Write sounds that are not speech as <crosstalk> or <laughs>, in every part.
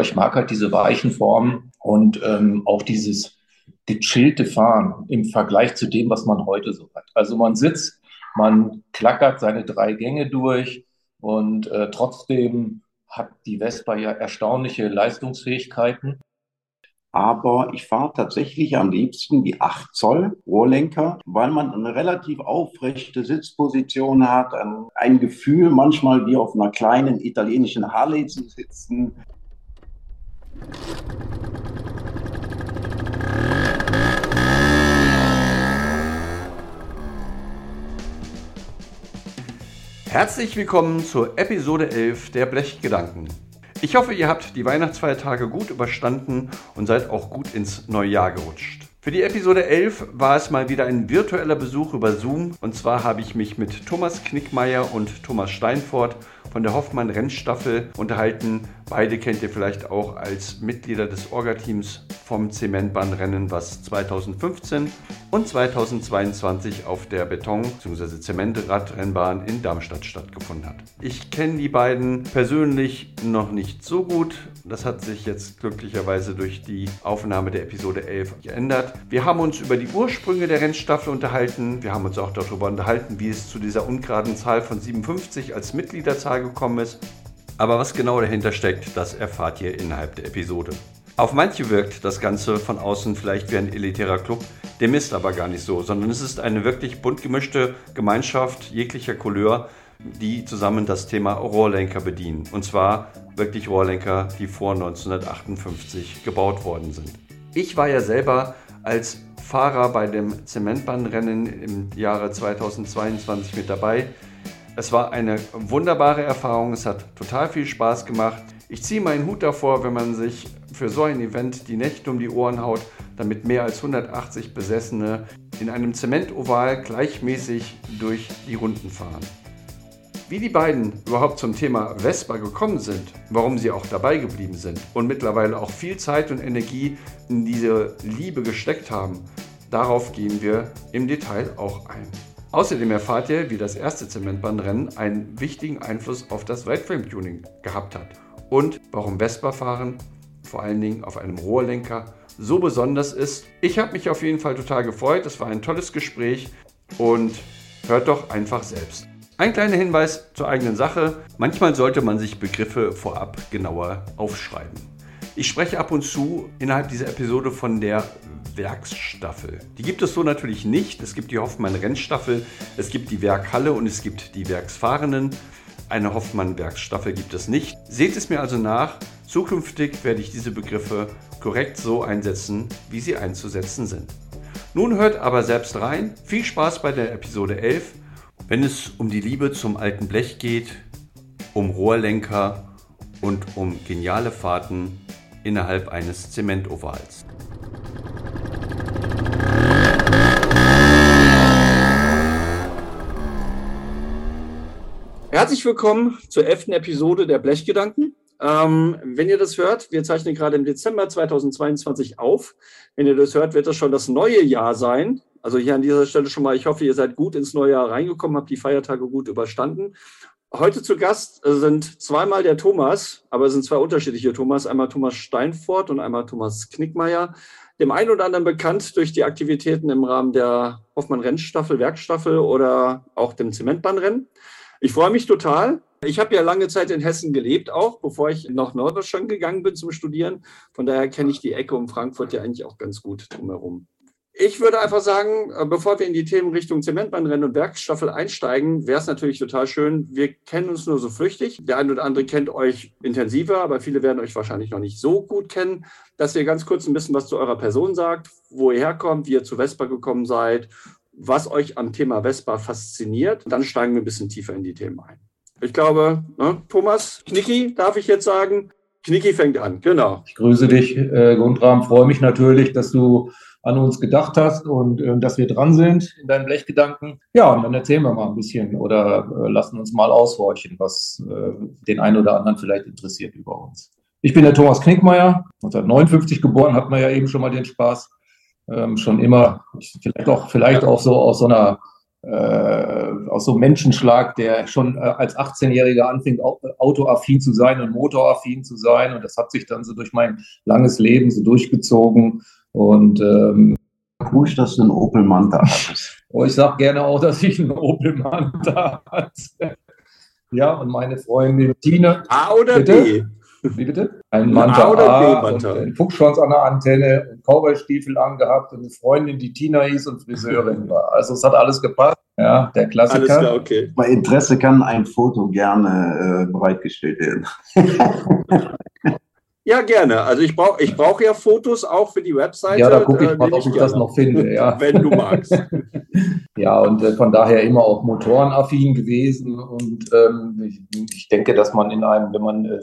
aber ich mag halt diese weichen Formen und ähm, auch dieses gechillte Fahren im Vergleich zu dem, was man heute so hat. Also man sitzt, man klackert seine drei Gänge durch und äh, trotzdem hat die Vespa ja erstaunliche Leistungsfähigkeiten. Aber ich fahre tatsächlich am liebsten die 8 Zoll Rohrlenker, weil man eine relativ aufrechte Sitzposition hat, ein, ein Gefühl manchmal wie auf einer kleinen italienischen Harley zu sitzen. Herzlich willkommen zur Episode 11 der Blechgedanken. Ich hoffe, ihr habt die Weihnachtsfeiertage gut überstanden und seid auch gut ins neue Jahr gerutscht. Für die Episode 11 war es mal wieder ein virtueller Besuch über Zoom. Und zwar habe ich mich mit Thomas Knickmeier und Thomas Steinfort von der Hoffmann Rennstaffel unterhalten. Beide kennt ihr vielleicht auch als Mitglieder des Orga-Teams vom Zementbahnrennen, was 2015 und 2022 auf der Beton- bzw. Zementradrennbahn in Darmstadt stattgefunden hat. Ich kenne die beiden persönlich noch nicht so gut. Das hat sich jetzt glücklicherweise durch die Aufnahme der Episode 11 geändert. Wir haben uns über die Ursprünge der Rennstaffel unterhalten. Wir haben uns auch darüber unterhalten, wie es zu dieser ungeraden Zahl von 57 als Mitgliederzahl gekommen ist. Aber was genau dahinter steckt, das erfahrt ihr innerhalb der Episode. Auf manche wirkt das Ganze von außen vielleicht wie ein elitärer Club, dem ist aber gar nicht so, sondern es ist eine wirklich bunt gemischte Gemeinschaft jeglicher Couleur, die zusammen das Thema Rohrlenker bedienen. Und zwar wirklich Rohrlenker, die vor 1958 gebaut worden sind. Ich war ja selber als Fahrer bei dem Zementbahnrennen im Jahre 2022 mit dabei. Es war eine wunderbare Erfahrung, es hat total viel Spaß gemacht. Ich ziehe meinen Hut davor, wenn man sich für so ein Event die Nächte um die Ohren haut, damit mehr als 180 Besessene in einem Zementoval gleichmäßig durch die Runden fahren. Wie die beiden überhaupt zum Thema Vespa gekommen sind, warum sie auch dabei geblieben sind und mittlerweile auch viel Zeit und Energie in diese Liebe gesteckt haben, darauf gehen wir im Detail auch ein. Außerdem erfahrt ihr, wie das erste Zementbahnrennen einen wichtigen Einfluss auf das Weitframe-Tuning gehabt hat und warum Vespa-Fahren, vor allen Dingen auf einem Rohrlenker, so besonders ist. Ich habe mich auf jeden Fall total gefreut. Es war ein tolles Gespräch und hört doch einfach selbst. Ein kleiner Hinweis zur eigenen Sache. Manchmal sollte man sich Begriffe vorab genauer aufschreiben. Ich spreche ab und zu innerhalb dieser Episode von der Werksstaffel. Die gibt es so natürlich nicht. Es gibt die Hoffmann-Rennstaffel, es gibt die Werkhalle und es gibt die Werksfahrenden. Eine Hoffmann-Werksstaffel gibt es nicht. Seht es mir also nach. Zukünftig werde ich diese Begriffe korrekt so einsetzen, wie sie einzusetzen sind. Nun hört aber selbst rein. Viel Spaß bei der Episode 11 wenn es um die Liebe zum alten Blech geht, um Rohrlenker und um geniale Fahrten innerhalb eines Zementovals. Herzlich willkommen zur elften Episode der Blechgedanken. Ähm, wenn ihr das hört, wir zeichnen gerade im Dezember 2022 auf. Wenn ihr das hört, wird das schon das neue Jahr sein. Also hier an dieser Stelle schon mal, ich hoffe, ihr seid gut ins neue Jahr reingekommen, habt die Feiertage gut überstanden. Heute zu Gast sind zweimal der Thomas, aber es sind zwei unterschiedliche Thomas. Einmal Thomas Steinfort und einmal Thomas Knickmeier. Dem einen oder anderen bekannt durch die Aktivitäten im Rahmen der Hoffmann-Rennstaffel, Werkstaffel oder auch dem Zementbahnrennen. Ich freue mich total. Ich habe ja lange Zeit in Hessen gelebt, auch bevor ich nach Norddeutschland gegangen bin zum Studieren. Von daher kenne ich die Ecke um Frankfurt ja eigentlich auch ganz gut drumherum. Ich würde einfach sagen, äh, bevor wir in die Themen Richtung Zementbahnrennen und Werkstaffel einsteigen, wäre es natürlich total schön. Wir kennen uns nur so flüchtig. Der eine oder andere kennt euch intensiver, aber viele werden euch wahrscheinlich noch nicht so gut kennen, dass ihr ganz kurz ein bisschen was zu eurer Person sagt, wo ihr herkommt, wie ihr zu Vespa gekommen seid, was euch am Thema Vespa fasziniert. Dann steigen wir ein bisschen tiefer in die Themen ein. Ich glaube, ne, Thomas, Knicki, darf ich jetzt sagen? Knicki fängt an, genau. Ich grüße dich, äh, Gundram. Freue mich natürlich, dass du an uns gedacht hast und äh, dass wir dran sind in deinen Blechgedanken. Ja, und dann erzählen wir mal ein bisschen oder äh, lassen uns mal aushorchen, was äh, den einen oder anderen vielleicht interessiert über uns. Ich bin der Thomas Knickmeier, 1959 geboren, hat man ja eben schon mal den Spaß. Ähm, schon immer, vielleicht auch, vielleicht auch so aus so einer äh, aus so einem Menschenschlag, der schon äh, als 18-Jähriger anfing, autoaffin zu sein und motoraffin zu sein. Und das hat sich dann so durch mein langes Leben so durchgezogen. Und ähm, Cool, dass du einen Opel Manta hattest. Oh, ich sage gerne auch, dass ich einen Opel Manta hatte. Ja, und meine Freundin Tine. A oder bitte? B? Wie bitte? Ein Manta A, oder A B, Manta? und einen Fuchsschwanz an der Antenne und Cowboy-Stiefel angehabt und eine Freundin, die Tina hieß und Friseurin war. Also es hat alles gepasst. Ja, der Klassiker. Alles klar, okay. Bei Interesse kann ein Foto gerne äh, bereitgestellt werden. <laughs> Ja, gerne. Also ich brauche ich brauch ja Fotos auch für die Webseite. Ja, da gucke ich äh, mal, ob ich gerne. das noch finde. Ja. <laughs> Wenn du magst. <laughs> ja, und äh, von daher immer auch motorenaffin gewesen. Und ähm, ich, ich, denke, dass man in einem, wenn man äh,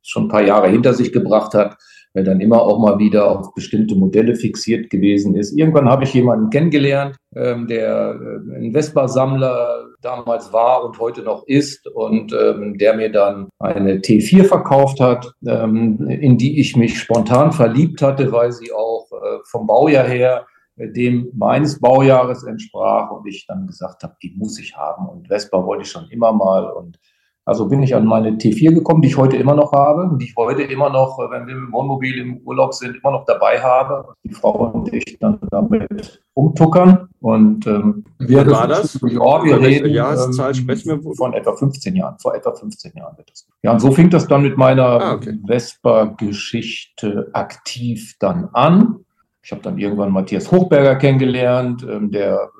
schon ein paar Jahre hinter sich gebracht hat, weil dann immer auch mal wieder auf bestimmte Modelle fixiert gewesen ist. Irgendwann habe ich jemanden kennengelernt, ähm, der äh, ein Vespa-Sammler damals war und heute noch ist und ähm, der mir dann eine T4 verkauft hat, ähm, in die ich mich spontan verliebt hatte, weil sie auch äh, vom Baujahr her äh, dem meines Baujahres entsprach und ich dann gesagt habe, die muss ich haben und Vespa wollte ich schon immer mal und also bin ich an meine T4 gekommen, die ich heute immer noch habe, die ich heute immer noch, äh, wenn wir im Wohnmobil im Urlaub sind, immer noch dabei habe. Die Frau und ich dann damit umtuckern. Und ähm, wir war das? Ja, wir reden Jahreszahl sprechen wir von etwa 15 Jahren. Vor etwa 15 Jahren wird das. Ja, und so fing das dann mit meiner ah, okay. Vespa-Geschichte aktiv dann an. Ich habe dann irgendwann Matthias Hochberger kennengelernt, ähm, der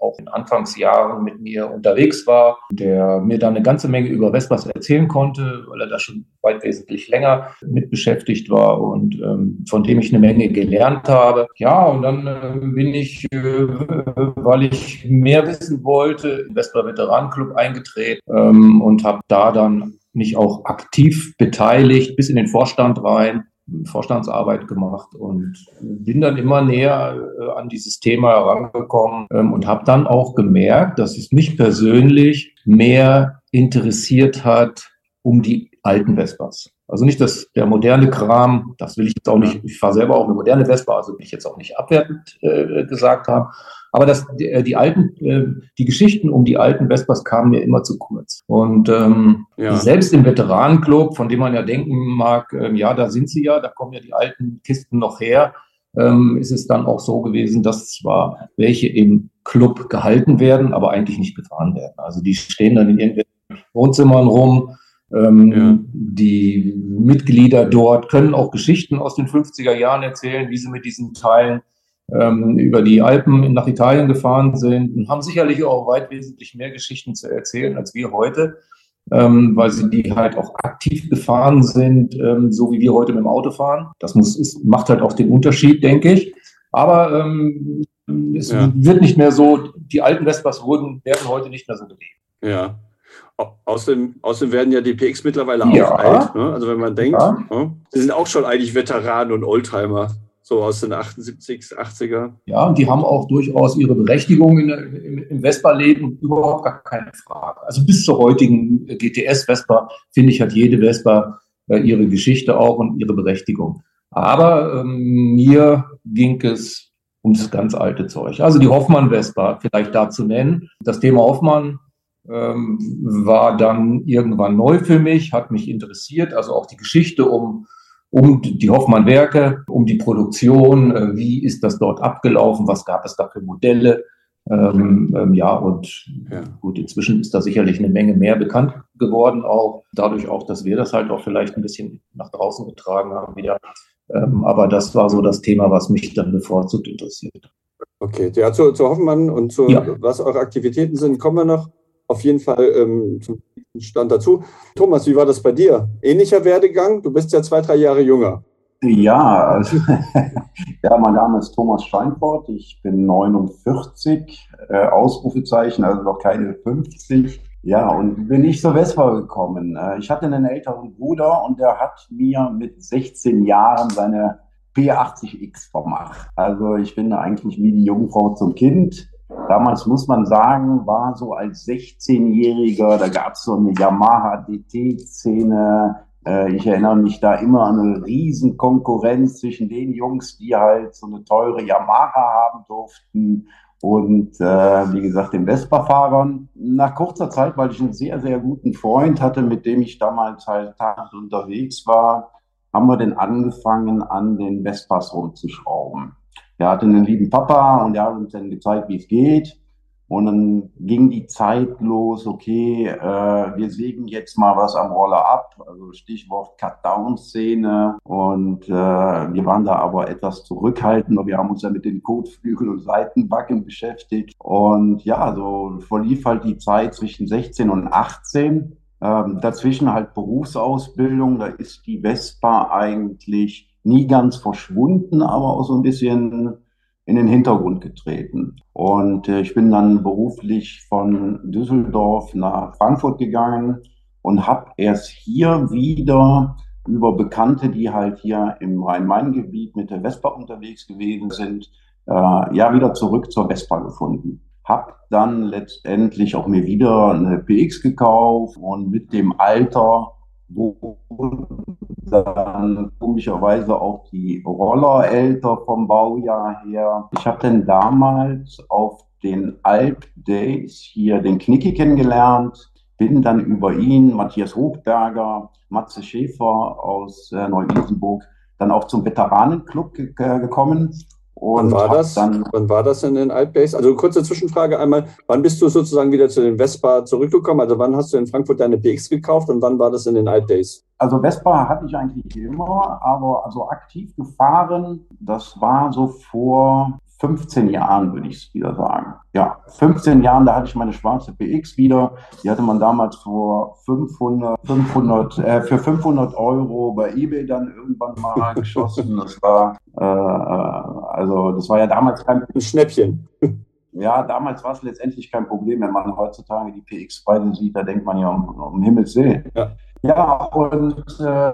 auch in Anfangsjahren mit mir unterwegs war, der mir dann eine ganze Menge über Vespas erzählen konnte, weil er da schon weit wesentlich länger mit beschäftigt war und ähm, von dem ich eine Menge gelernt habe. Ja, und dann äh, bin ich, äh, weil ich mehr wissen wollte, im Vespa Veteranenclub eingetreten ähm, und habe da dann mich auch aktiv beteiligt, bis in den Vorstand rein Vorstandsarbeit gemacht und bin dann immer näher äh, an dieses Thema herangekommen ähm, und habe dann auch gemerkt, dass es mich persönlich mehr interessiert hat um die alten Vespas. Also nicht dass der moderne Kram, das will ich jetzt auch nicht, ich fahre selber auch eine moderne Vespa, also will ich jetzt auch nicht abwertend äh, gesagt haben, aber das, die, äh, die alten, äh, die Geschichten um die alten Vespas kamen mir immer zu kurz. Und ähm, ja. selbst im Veteranenclub, von dem man ja denken mag, ähm, ja, da sind sie ja, da kommen ja die alten Kisten noch her, ähm, ist es dann auch so gewesen, dass zwar welche im Club gehalten werden, aber eigentlich nicht gefahren werden. Also die stehen dann in irgendwelchen Wohnzimmern rum. Ähm, ja. Die Mitglieder dort können auch Geschichten aus den 50er Jahren erzählen, wie sie mit diesen Teilen ähm, über die Alpen nach Italien gefahren sind und haben sicherlich auch weit wesentlich mehr Geschichten zu erzählen als wir heute, ähm, weil sie die halt auch aktiv gefahren sind, ähm, so wie wir heute mit dem Auto fahren. Das muss, ist, macht halt auch den Unterschied, denke ich. Aber ähm, es ja. wird nicht mehr so, die alten Vespas wurden, werden heute nicht mehr so gelebt. Ja. Außerdem, außerdem werden ja die PX mittlerweile ja. auch alt. Ne? Also wenn man denkt, ja. ne? sie sind auch schon eigentlich Veteranen und Oldtimer so aus den 78, 80er. Ja, und die haben auch durchaus ihre Berechtigung in, im, im Vespa-Leben, überhaupt gar keine Frage. Also bis zur heutigen GTS-Vespa, finde ich, hat jede Vespa äh, ihre Geschichte auch und ihre Berechtigung. Aber ähm, mir ging es um das ganz alte Zeug. Also die Hoffmann-Vespa, vielleicht da zu nennen. Das Thema Hoffmann ähm, war dann irgendwann neu für mich, hat mich interessiert. Also auch die Geschichte um um die Hoffmann-Werke, um die Produktion, äh, wie ist das dort abgelaufen, was gab es da für Modelle. Ähm, ähm, ja, und ja. gut, inzwischen ist da sicherlich eine Menge mehr bekannt geworden, auch dadurch auch, dass wir das halt auch vielleicht ein bisschen nach draußen getragen haben wieder. Ähm, aber das war so das Thema, was mich dann bevorzugt interessiert. Okay, ja, zu, zu Hoffmann und zu ja. was eure Aktivitäten sind, kommen wir noch auf jeden Fall ähm, zum Stand dazu. Thomas, wie war das bei dir? Ähnlicher Werdegang? Du bist ja zwei, drei Jahre jünger. Ja, also, <laughs> ja, mein Name ist Thomas Steinfort. Ich bin 49, äh, Ausrufezeichen, also noch keine 50. Ja, und bin nicht zur Vespa gekommen. Äh, ich hatte einen älteren Bruder und der hat mir mit 16 Jahren seine P80X vermacht. Also ich bin eigentlich wie die Jungfrau zum Kind. Damals muss man sagen, war so als 16-Jähriger, da gab es so eine Yamaha DT-Szene. Äh, ich erinnere mich da immer an eine riesen Konkurrenz zwischen den Jungs, die halt so eine teure Yamaha haben durften und äh, wie gesagt den Vespa-Fahrern. Nach kurzer Zeit, weil ich einen sehr, sehr guten Freund hatte, mit dem ich damals halt unterwegs war, haben wir dann angefangen, an den Vespas rumzuschrauben. Er hatte einen lieben Papa und er hat uns dann gezeigt, wie es geht. Und dann ging die Zeit los, okay, äh, wir sägen jetzt mal was am Roller ab, also Stichwort Cut-Down-Szene. Und äh, wir waren da aber etwas zurückhaltend und wir haben uns ja mit den Kotflügel und Seitenbacken beschäftigt. Und ja, so verlief halt die Zeit zwischen 16 und 18. Ähm, dazwischen halt Berufsausbildung, da ist die Vespa eigentlich nie ganz verschwunden, aber auch so ein bisschen in den Hintergrund getreten. Und äh, ich bin dann beruflich von Düsseldorf nach Frankfurt gegangen und habe erst hier wieder über Bekannte, die halt hier im Rhein-Main-Gebiet mit der Vespa unterwegs gewesen sind, äh, ja wieder zurück zur Vespa gefunden. Hab dann letztendlich auch mir wieder eine PX gekauft und mit dem Alter wo dann komischerweise auch die Roller älter vom Baujahr her. Ich habe dann damals auf den Alp Days hier den Knicki kennengelernt, bin dann über ihn, Matthias Hochberger, Matze Schäfer aus äh, Neu-Isenburg, dann auch zum Veteranenclub ge gekommen und wann war das? Dann, wann war das in den Altbase? Also kurze Zwischenfrage einmal, wann bist du sozusagen wieder zu den Vespa zurückgekommen? Also wann hast du in Frankfurt deine PX gekauft und wann war das in den Altdays? Also Vespa hatte ich eigentlich immer, aber also aktiv gefahren, das war so vor 15 Jahren, würde ich es wieder sagen. Ja, 15 Jahren, da hatte ich meine schwarze PX wieder. Die hatte man damals vor 500, 500 äh, für 500 Euro bei eBay dann irgendwann mal <laughs> geschossen. Das war, äh, also das war ja damals kein Ein Schnäppchen. <laughs> Ja, damals war es letztendlich kein Problem. Wenn man heutzutage die PX-Preise sieht, da denkt man ja um, um Himmels Willen. Ja, ja und äh,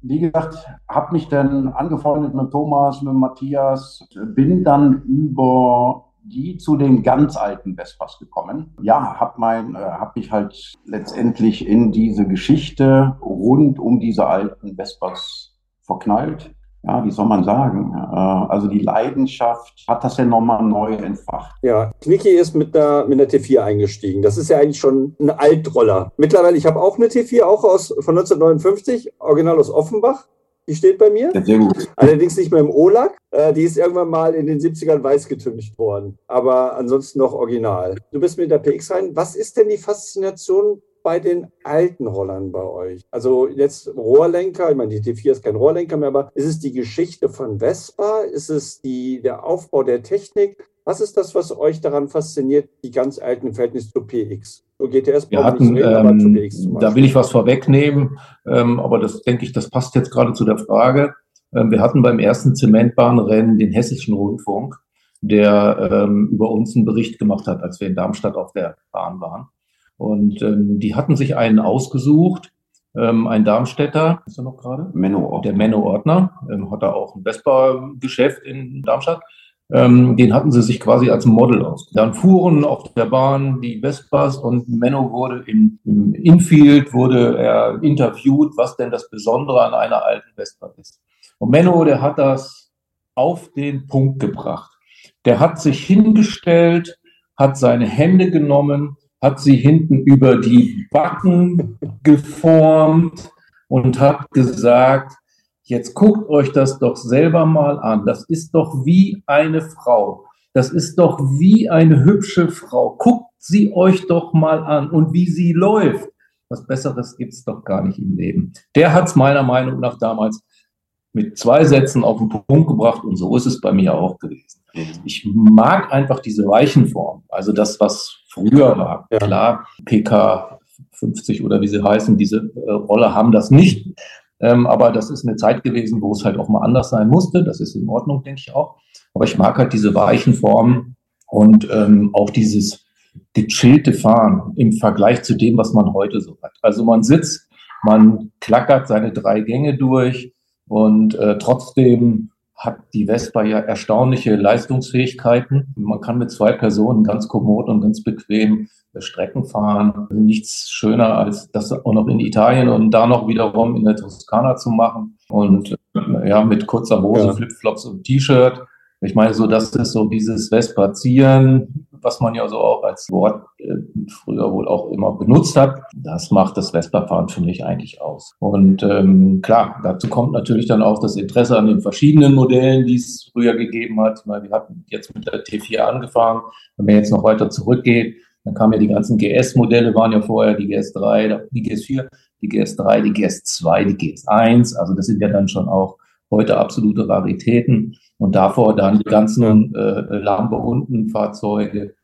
wie gesagt, habe mich dann angefreundet mit Thomas, mit Matthias, bin dann über die zu den ganz alten Vespas gekommen. Ja, habe mein, äh, habe mich halt letztendlich in diese Geschichte rund um diese alten Vespas verknallt ja, wie soll man sagen? Äh, also die Leidenschaft hat das ja nochmal neu entfacht. Ja, Knicki ist mit der, mit der T4 eingestiegen. Das ist ja eigentlich schon ein Altroller. Mittlerweile, ich habe auch eine T4, auch aus, von 1959, original aus Offenbach. Die steht bei mir. Sehr gut. Allerdings nicht mehr im O-Lack. Äh, die ist irgendwann mal in den 70ern weiß getüncht worden. Aber ansonsten noch original. Du bist mit der PX rein. Was ist denn die Faszination bei den alten Rollern bei euch? Also jetzt Rohrlenker, ich meine, die T4 ist kein Rohrlenker mehr, aber ist es die Geschichte von Vespa? Ist es die, der Aufbau der Technik? Was ist das, was euch daran fasziniert, die ganz alten im Verhältnis zu PX? So GTS Wir hatten, reden, aber zu PX ähm, Da will ich was vorwegnehmen, ähm, aber das denke ich, das passt jetzt gerade zu der Frage. Ähm, wir hatten beim ersten Zementbahnrennen den Hessischen Rundfunk, der ähm, über uns einen Bericht gemacht hat, als wir in Darmstadt auf der Bahn waren. Und ähm, die hatten sich einen ausgesucht, ähm, ein Darmstädter, ist er noch gerade? Menno Ordner. Der Menno Ordner, ähm, hat da auch ein Vespa-Geschäft in Darmstadt. Ähm, den hatten sie sich quasi als Model aus. Dann fuhren auf der Bahn die Vespas und Menno wurde im, im Infield wurde er interviewt, was denn das Besondere an einer alten Vespa ist. Und Menno, der hat das auf den Punkt gebracht. Der hat sich hingestellt, hat seine Hände genommen, hat sie hinten über die Backen geformt und hat gesagt, jetzt guckt euch das doch selber mal an. Das ist doch wie eine Frau. Das ist doch wie eine hübsche Frau. Guckt sie euch doch mal an und wie sie läuft. Was Besseres gibt's doch gar nicht im Leben. Der hat's meiner Meinung nach damals mit zwei Sätzen auf den Punkt gebracht und so ist es bei mir auch gewesen. Ich mag einfach diese Weichenform, also das, was früher war. Ja. Klar, PK 50 oder wie sie heißen, diese äh, Rolle haben das nicht. Ähm, aber das ist eine Zeit gewesen, wo es halt auch mal anders sein musste. Das ist in Ordnung, denke ich auch. Aber ich mag halt diese weichen Formen und ähm, auch dieses gechillte Fahren im Vergleich zu dem, was man heute so hat. Also man sitzt, man klackert seine drei Gänge durch und äh, trotzdem hat die Vespa ja erstaunliche Leistungsfähigkeiten. Man kann mit zwei Personen ganz kommod und ganz bequem Strecken fahren. Nichts schöner als das auch noch in Italien und da noch wiederum in der Toskana zu machen. Und äh, ja, mit kurzer Hose, ja. Flipflops und T-Shirt. Ich meine, so das ist so dieses Vespazieren, was man ja so auch als Wort äh, früher wohl auch immer benutzt hat. Das macht das Vespa-Fahren für mich eigentlich aus. Und ähm, klar, dazu kommt natürlich dann auch das Interesse an den verschiedenen Modellen, die es früher gegeben hat. Weil wir hatten jetzt mit der T4 angefangen. Wenn man jetzt noch weiter zurückgeht, dann kamen ja die ganzen GS-Modelle, waren ja vorher die GS3, die GS4, die GS3, die GS2, die GS1. Also das sind ja dann schon auch heute absolute Raritäten. Und davor dann die ganzen äh, Lampe unten Fahrzeuge,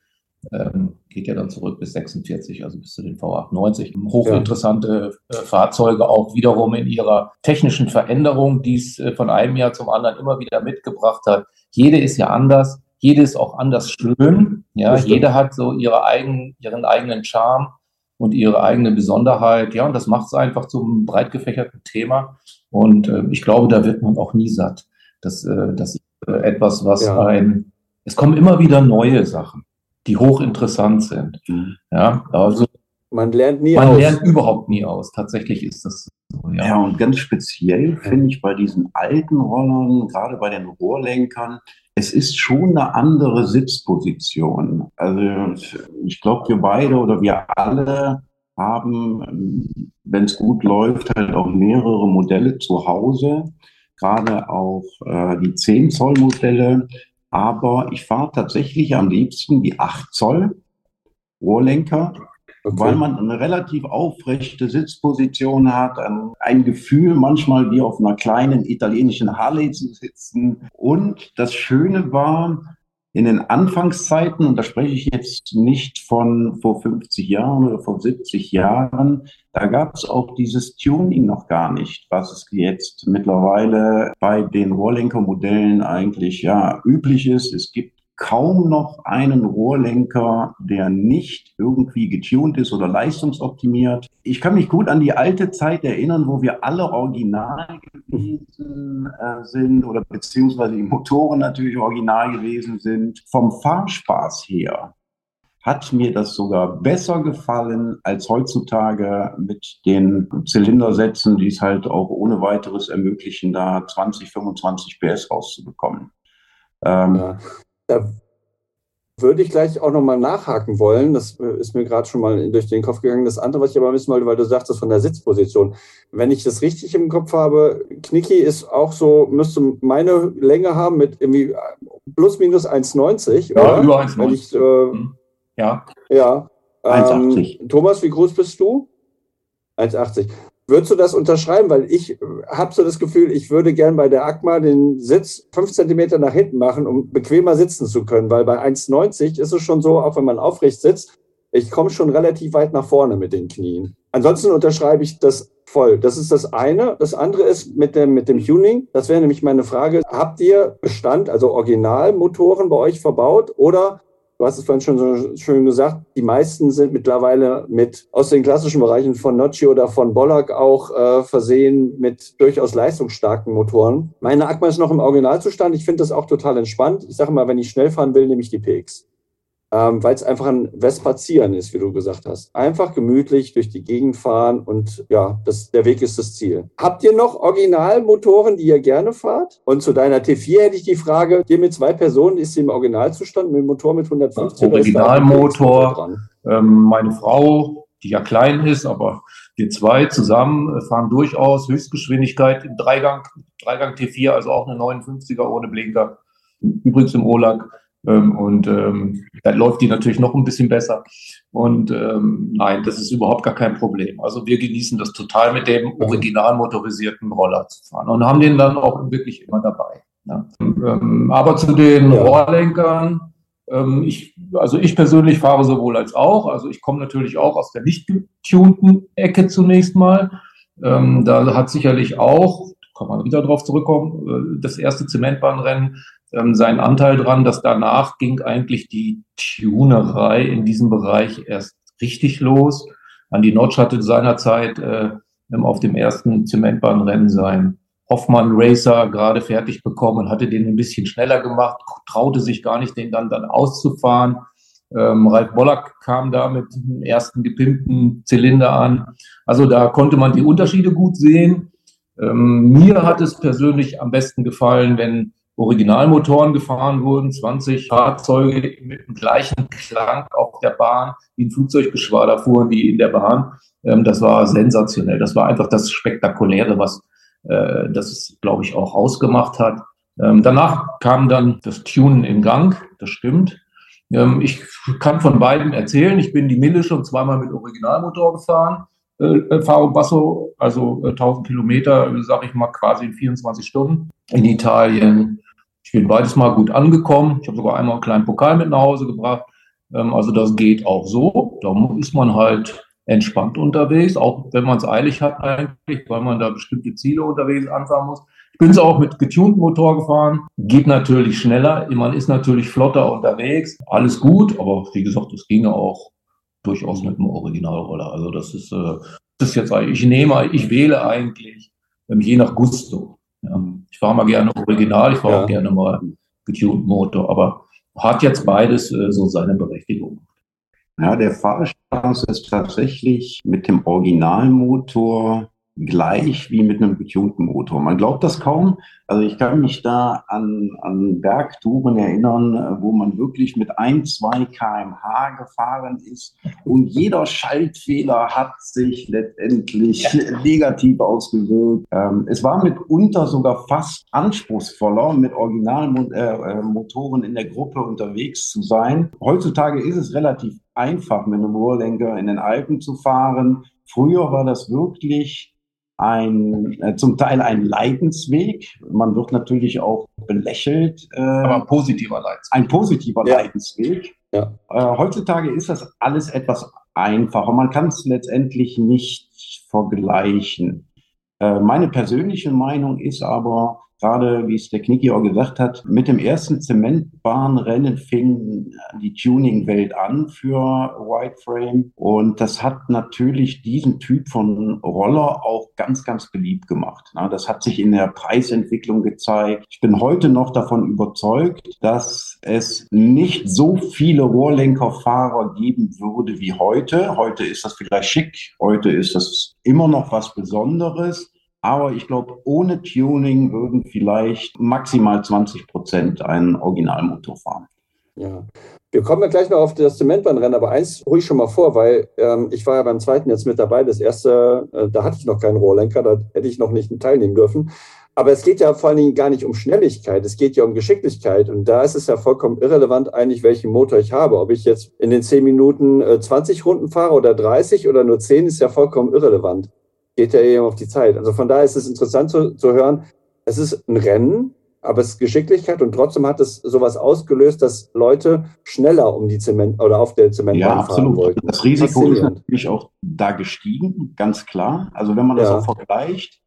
ähm, geht ja dann zurück bis 46, also bis zu den V98. Hochinteressante äh, Fahrzeuge auch wiederum in ihrer technischen Veränderung, die es äh, von einem Jahr zum anderen immer wieder mitgebracht hat. Jede ist ja anders, jede ist auch anders schön. Ja, jede hat so ihre eigenen, ihren eigenen Charme und ihre eigene Besonderheit. Ja, und das macht es einfach zum breit gefächerten Thema. Und äh, ich glaube, da wird man auch nie satt. Das, äh, das etwas, was ja. ein, es kommen immer wieder neue Sachen, die hochinteressant sind. Mhm. Ja, also man lernt nie man aus. Man lernt überhaupt nie aus. Tatsächlich ist das so. Ja, ja und ganz speziell finde ich bei diesen alten Rollern, gerade bei den Rohrlenkern, es ist schon eine andere Sitzposition. Also ich glaube, wir beide oder wir alle haben, wenn es gut läuft, halt auch mehrere Modelle zu Hause, gerade auch äh, die 10 Zoll Modelle. Aber ich fahre tatsächlich am liebsten die 8 Zoll Rohrlenker, okay. weil man eine relativ aufrechte Sitzposition hat, ein, ein, Gefühl manchmal wie auf einer kleinen italienischen Harley zu sitzen. Und das Schöne war, in den Anfangszeiten, und da spreche ich jetzt nicht von vor 50 Jahren oder vor 70 Jahren, da gab es auch dieses Tuning noch gar nicht, was es jetzt mittlerweile bei den Rohrlenkermodellen eigentlich ja üblich ist. Es gibt kaum noch einen Rohrlenker, der nicht irgendwie getuned ist oder leistungsoptimiert. Ich kann mich gut an die alte Zeit erinnern, wo wir alle original gewesen äh, sind oder beziehungsweise die Motoren natürlich original gewesen sind. Vom Fahrspaß her hat mir das sogar besser gefallen als heutzutage mit den Zylindersätzen, die es halt auch ohne weiteres ermöglichen, da 20, 25 PS rauszubekommen. Ähm, ja. Da würde ich gleich auch nochmal nachhaken wollen. Das äh, ist mir gerade schon mal durch den Kopf gegangen. Das andere, was ich aber wissen wollte, weil du sagtest von der Sitzposition. Wenn ich das richtig im Kopf habe, Knicki ist auch so, müsste meine Länge haben mit irgendwie plus minus 1,90. Ja, oder? über 1,90. Äh, mhm. ja. Ja. 1,80. Ähm, Thomas, wie groß bist du? 1,80. Würdest du das unterschreiben? Weil ich habe so das Gefühl, ich würde gern bei der ACMA den Sitz fünf Zentimeter nach hinten machen, um bequemer sitzen zu können. Weil bei 1,90 ist es schon so, auch wenn man aufrecht sitzt, ich komme schon relativ weit nach vorne mit den Knien. Ansonsten unterschreibe ich das voll. Das ist das eine. Das andere ist mit dem, mit dem Tuning. Das wäre nämlich meine Frage. Habt ihr Bestand, also Originalmotoren bei euch verbaut oder Du hast es vorhin schon so schön gesagt, die meisten sind mittlerweile mit aus den klassischen Bereichen von Nocci oder von Bollack auch äh, versehen mit durchaus leistungsstarken Motoren. Meine Akma ist noch im Originalzustand. Ich finde das auch total entspannt. Ich sage mal, wenn ich schnell fahren will, nehme ich die PX ähm, weil es einfach ein Vespazieren ist, wie du gesagt hast. Einfach gemütlich durch die Gegend fahren und ja, das, der Weg ist das Ziel. Habt ihr noch Originalmotoren, die ihr gerne fahrt? Und zu deiner T4 hätte ich die Frage, dir mit zwei Personen, ist sie im Originalzustand mit dem Motor mit 150? Originalmotor, ähm, meine Frau, die ja klein ist, aber wir zwei zusammen fahren durchaus Höchstgeschwindigkeit im Dreigang, Dreigang T4, also auch eine 59er ohne Blinker. Übrigens im Olag ähm, und ähm, dann läuft die natürlich noch ein bisschen besser. Und ähm, nein, das ist überhaupt gar kein Problem. Also wir genießen das total mit dem original motorisierten Roller zu fahren und haben den dann auch wirklich immer dabei. Ja. Ähm, aber zu den. Rohrlenkern, ähm, ich, also ich persönlich fahre sowohl als auch. Also ich komme natürlich auch aus der nicht getunten Ecke zunächst mal. Ähm, da hat sicherlich auch, kann man wieder drauf zurückkommen, äh, das erste Zementbahnrennen ähm, seinen Anteil dran, dass danach ging eigentlich die Tunerei in diesem Bereich erst richtig los. Andy Notch hatte seinerzeit äh, auf dem ersten Zementbahnrennen sein Hoffmann Racer gerade fertig bekommen hatte den ein bisschen schneller gemacht, traute sich gar nicht, den dann, dann auszufahren. Ähm, Ralf Bollack kam da mit dem ersten gepimpten Zylinder an. Also da konnte man die Unterschiede gut sehen. Ähm, mir hat es persönlich am besten gefallen, wenn Originalmotoren gefahren wurden, 20 Fahrzeuge mit dem gleichen Klang auf der Bahn, wie ein Flugzeuggeschwader fuhren die in der Bahn. Ähm, das war sensationell. Das war einfach das Spektakuläre, was äh, das, glaube ich, auch ausgemacht hat. Ähm, danach kam dann das Tunen in Gang, das stimmt. Ähm, ich kann von beiden erzählen. Ich bin die Mille schon zweimal mit Originalmotor gefahren. Äh, Faro Basso, also äh, 1000 Kilometer, sage ich mal, quasi in 24 Stunden. In Italien, ich bin beides mal gut angekommen. Ich habe sogar einmal einen kleinen Pokal mit nach Hause gebracht. Ähm, also das geht auch so. Da ist man halt entspannt unterwegs, auch wenn man es eilig hat eigentlich, weil man da bestimmte Ziele unterwegs anfahren muss. Ich bin es auch mit getunten Motor gefahren, geht natürlich schneller, man ist natürlich flotter unterwegs, alles gut, aber wie gesagt, es ginge auch durchaus mit dem Originalroller. Also das ist, äh, das ist jetzt, ich nehme, ich wähle eigentlich ähm, je nach Gusto. Ich fahre mal gerne Original, ich fahre ja. auch gerne mal getunten Motor, aber hat jetzt beides äh, so seine Berechtigung. Ja, der Fahrspaß ist tatsächlich mit dem Originalmotor gleich wie mit einem getunten Motor. Man glaubt das kaum. Also ich kann mich da an, an Bergtouren erinnern, wo man wirklich mit ein, zwei kmh gefahren ist und jeder Schaltfehler hat sich letztendlich ja. negativ ausgewirkt. Ähm, es war mitunter sogar fast anspruchsvoller, mit Originalmotoren äh, in der Gruppe unterwegs zu sein. Heutzutage ist es relativ einfach, mit einem Rohrlenker in den Alpen zu fahren. Früher war das wirklich ein, äh, zum Teil ein Leidensweg. Man wird natürlich auch belächelt. Äh, Aber ein positiver Leidensweg. Ein positiver ja. Leidensweg. Ja. Äh, heutzutage ist das alles etwas einfacher. Man kann es letztendlich nicht vergleichen. Meine persönliche Meinung ist aber, gerade wie es der Knicki auch gesagt hat, mit dem ersten Zementbahnrennen fing die Tuning-Welt an für Whiteframe und das hat natürlich diesen Typ von Roller auch ganz, ganz beliebt gemacht. Das hat sich in der Preisentwicklung gezeigt. Ich bin heute noch davon überzeugt, dass es nicht so viele Rohrlenkerfahrer geben würde wie heute. Heute ist das vielleicht schick, heute ist das immer noch was Besonderes. Aber ich glaube, ohne Tuning würden vielleicht maximal 20 Prozent einen Originalmotor fahren. Ja. Wir kommen ja gleich noch auf das Zementbahnrennen, aber eins ruhig schon mal vor, weil ähm, ich war ja beim zweiten jetzt mit dabei. Das erste, äh, da hatte ich noch keinen Rohrlenker, da hätte ich noch nicht teilnehmen dürfen. Aber es geht ja vor allen Dingen gar nicht um Schnelligkeit, es geht ja um Geschicklichkeit. Und da ist es ja vollkommen irrelevant eigentlich, welchen Motor ich habe. Ob ich jetzt in den 10 Minuten äh, 20 Runden fahre oder 30 oder nur 10, ist ja vollkommen irrelevant geht ja eben auf die Zeit. Also von daher ist es interessant zu, zu hören, es ist ein Rennen, aber es ist Geschicklichkeit und trotzdem hat es sowas ausgelöst, dass Leute schneller um die Zement oder auf der Zementbahn ja, absolut. wollten. Das Risiko ist natürlich auch da gestiegen, ganz klar. Also wenn man das ja. auch vergleicht,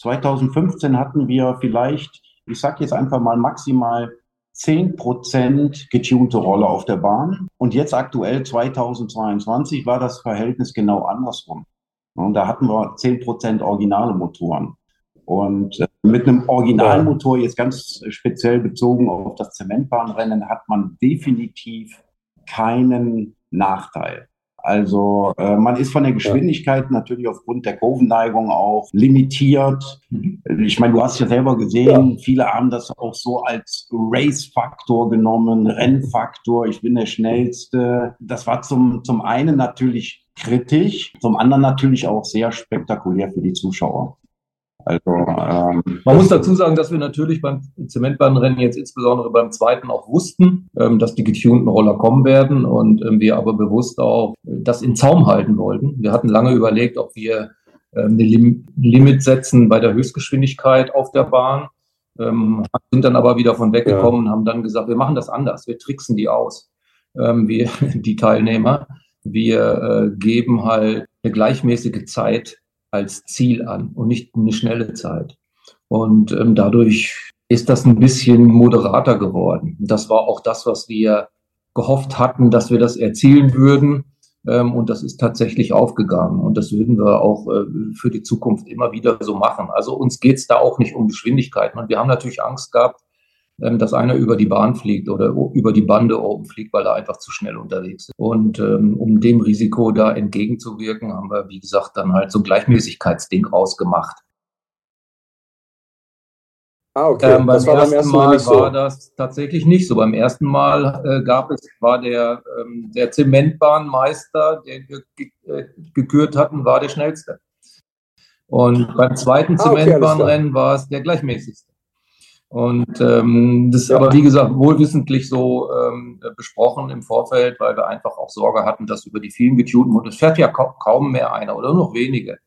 2015 hatten wir vielleicht, ich sage jetzt einfach mal maximal 10% getunte Rolle auf der Bahn. Und jetzt aktuell 2022 war das Verhältnis genau andersrum. Und da hatten wir 10% originale Motoren. Und äh, mit einem Originalmotor, jetzt ganz speziell bezogen auf das Zementbahnrennen, hat man definitiv keinen Nachteil. Also äh, man ist von der Geschwindigkeit ja. natürlich aufgrund der Kurvenneigung auch limitiert. Mhm. Ich meine, du hast ja selber gesehen, ja. viele haben das auch so als Race-Faktor genommen, Rennfaktor, ich bin der Schnellste. Das war zum, zum einen natürlich kritisch, zum anderen natürlich auch sehr spektakulär für die Zuschauer. Also, ähm, Man muss dazu sagen, dass wir natürlich beim Zementbahnrennen jetzt insbesondere beim zweiten auch wussten, ähm, dass die getunten Roller kommen werden und ähm, wir aber bewusst auch das in Zaum halten wollten. Wir hatten lange überlegt, ob wir ähm, eine Lim Limit setzen bei der Höchstgeschwindigkeit auf der Bahn, ähm, sind dann aber wieder von weggekommen ja. und haben dann gesagt, wir machen das anders, wir tricksen die aus, ähm, wir, <laughs> die Teilnehmer. Wir äh, geben halt eine gleichmäßige Zeit als Ziel an und nicht eine schnelle Zeit. Und ähm, dadurch ist das ein bisschen moderater geworden. Das war auch das, was wir gehofft hatten, dass wir das erzielen würden. Ähm, und das ist tatsächlich aufgegangen. Und das würden wir auch äh, für die Zukunft immer wieder so machen. Also uns geht es da auch nicht um Geschwindigkeiten. Und wir haben natürlich Angst gehabt, ähm, dass einer über die Bahn fliegt oder über die Bande oben fliegt, weil er einfach zu schnell unterwegs ist. Und ähm, um dem Risiko da entgegenzuwirken, haben wir, wie gesagt, dann halt so ein Gleichmäßigkeitsding rausgemacht. Ah, okay. Ähm, beim das war ersten beim ersten Mal, Mal so. war das tatsächlich nicht so. Beim ersten Mal äh, gab es, war der, ähm, der Zementbahnmeister, der ge äh, gekürt hatten, war der schnellste. Und beim zweiten ah, okay, Zementbahnrennen war es der gleichmäßigste. Und ähm, das ist aber, wie gesagt, wohlwissentlich so ähm, besprochen im Vorfeld, weil wir einfach auch Sorge hatten, dass über die vielen getunten, und es fährt ja kaum, kaum mehr einer oder nur noch wenige,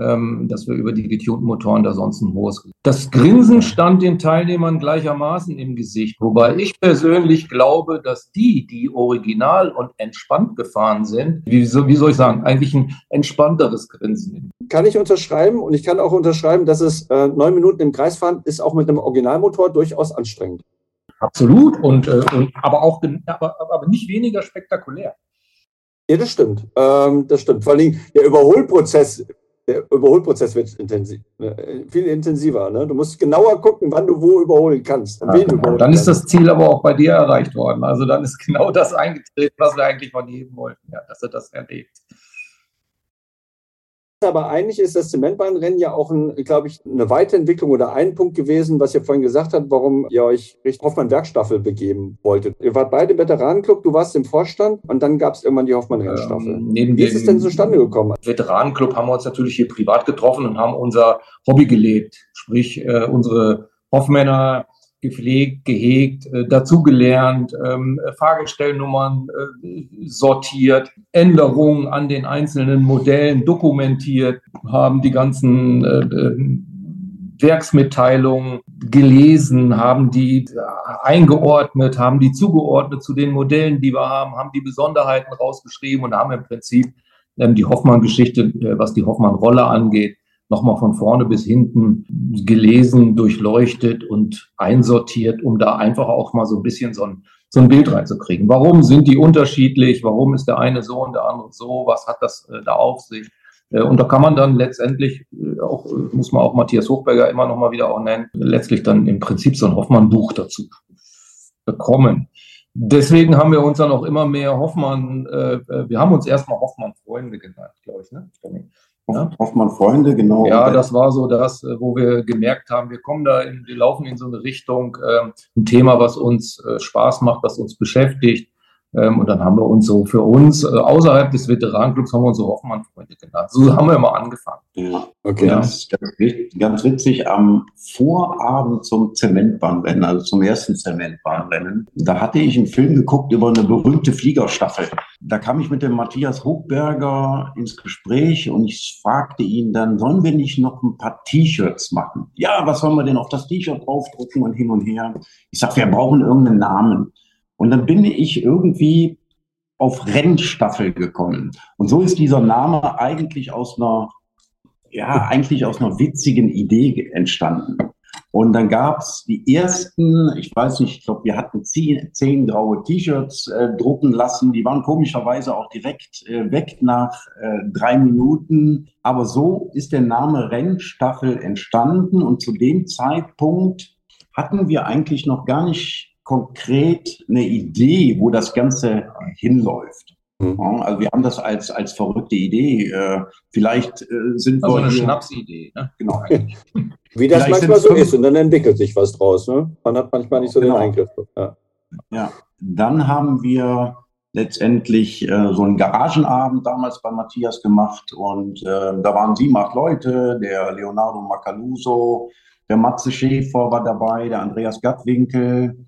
ähm, dass wir über die getunten Motoren da sonst ein hohes. Das Grinsen stand den Teilnehmern gleichermaßen im Gesicht, wobei ich persönlich glaube, dass die, die original und entspannt gefahren sind, wie, wie soll ich sagen, eigentlich ein entspannteres Grinsen. Kann ich unterschreiben und ich kann auch unterschreiben, dass es äh, neun Minuten im Kreis fahren ist auch mit einem Originalmotor durchaus anstrengend. Absolut und, äh, und aber auch aber, aber nicht weniger spektakulär. Ja, das stimmt. Ähm, das stimmt. Vor allem der Überholprozess der Überholprozess wird intensiv, ne, viel intensiver. Ne? Du musst genauer gucken, wann du wo überholen kannst. Ja, überholen dann ist das Ziel aber auch bei dir erreicht worden. Also dann ist <laughs> genau das eingetreten, was wir eigentlich von jedem wollten, ja, dass er das erlebt aber eigentlich ist das Zementbahnrennen ja auch, glaube ich, eine Weiterentwicklung oder ein Punkt gewesen, was ihr vorhin gesagt habt, warum ihr euch Richtung Hoffmann-Werkstaffel begeben wolltet. Ihr wart beide Veteranenclub, du warst im Vorstand und dann gab es irgendwann die Hoffmann-Rennstaffel. Ähm, Wie ist es denn zustande gekommen? Veteranenclub haben wir uns natürlich hier privat getroffen und haben unser Hobby gelebt, sprich äh, unsere Hoffmänner gepflegt, gehegt, äh, dazugelernt, ähm, Fahrgestellnummern äh, sortiert, Änderungen an den einzelnen Modellen dokumentiert, haben die ganzen äh, äh Werksmitteilungen gelesen, haben die eingeordnet, haben die zugeordnet zu den Modellen, die wir haben, haben die Besonderheiten rausgeschrieben und haben im Prinzip ähm, die Hoffmann-Geschichte, äh, was die Hoffmann-Rolle angeht, nochmal von vorne bis hinten gelesen, durchleuchtet und einsortiert, um da einfach auch mal so ein bisschen so ein, so ein Bild reinzukriegen. Warum sind die unterschiedlich? Warum ist der eine so und der andere so? Was hat das äh, da auf sich? Äh, und da kann man dann letztendlich äh, auch, muss man auch Matthias Hochberger immer noch mal wieder auch nennen, letztlich dann im Prinzip so ein Hoffmann-Buch dazu bekommen. Deswegen haben wir uns dann auch immer mehr Hoffmann, wir haben uns erstmal Hoffmann-Freunde genannt, glaube ich. Ne? Ja? Hoffmann Freunde, genau. Ja, das war so das, äh, wo wir gemerkt haben, wir kommen da, in, wir laufen in so eine Richtung, äh, ein Thema, was uns äh, Spaß macht, was uns beschäftigt. Ähm, und dann haben wir uns so für uns, äh, außerhalb des Veteranenclubs, haben wir uns so Hoffmann-Freunde genannt. So haben wir immer angefangen. Ja, okay. Ja. Das ist ganz, ganz witzig. Am Vorabend zum Zementbahnrennen, also zum ersten Zementbahnrennen, da hatte ich einen Film geguckt über eine berühmte Fliegerstaffel. Da kam ich mit dem Matthias Hochberger ins Gespräch und ich fragte ihn dann, sollen wir nicht noch ein paar T-Shirts machen? Ja, was sollen wir denn auf das T-Shirt draufdrucken und hin und her? Ich sag, wir brauchen irgendeinen Namen. Und dann bin ich irgendwie auf Rennstaffel gekommen. Und so ist dieser Name eigentlich aus einer, ja, eigentlich aus einer witzigen Idee entstanden. Und dann gab es die ersten, ich weiß nicht, ich glaube, wir hatten zehn, zehn graue T-Shirts äh, drucken lassen. Die waren komischerweise auch direkt äh, weg nach äh, drei Minuten. Aber so ist der Name Rennstaffel entstanden. Und zu dem Zeitpunkt hatten wir eigentlich noch gar nicht konkret eine Idee, wo das Ganze hinläuft. Mhm. also wir haben das als, als verrückte Idee. Äh, vielleicht äh, sind also wir. Also eine Schnapsidee, ne? Genau. <laughs> Wie das vielleicht manchmal so ist und dann entwickelt sich was draus. Ne? Man hat manchmal nicht so genau. den Eingriff. Ja. ja, dann haben wir letztendlich äh, so einen Garagenabend damals bei Matthias gemacht und äh, da waren sieben, acht Leute, der Leonardo Macaluso, der Matze Schäfer war dabei, der Andreas Gattwinkel,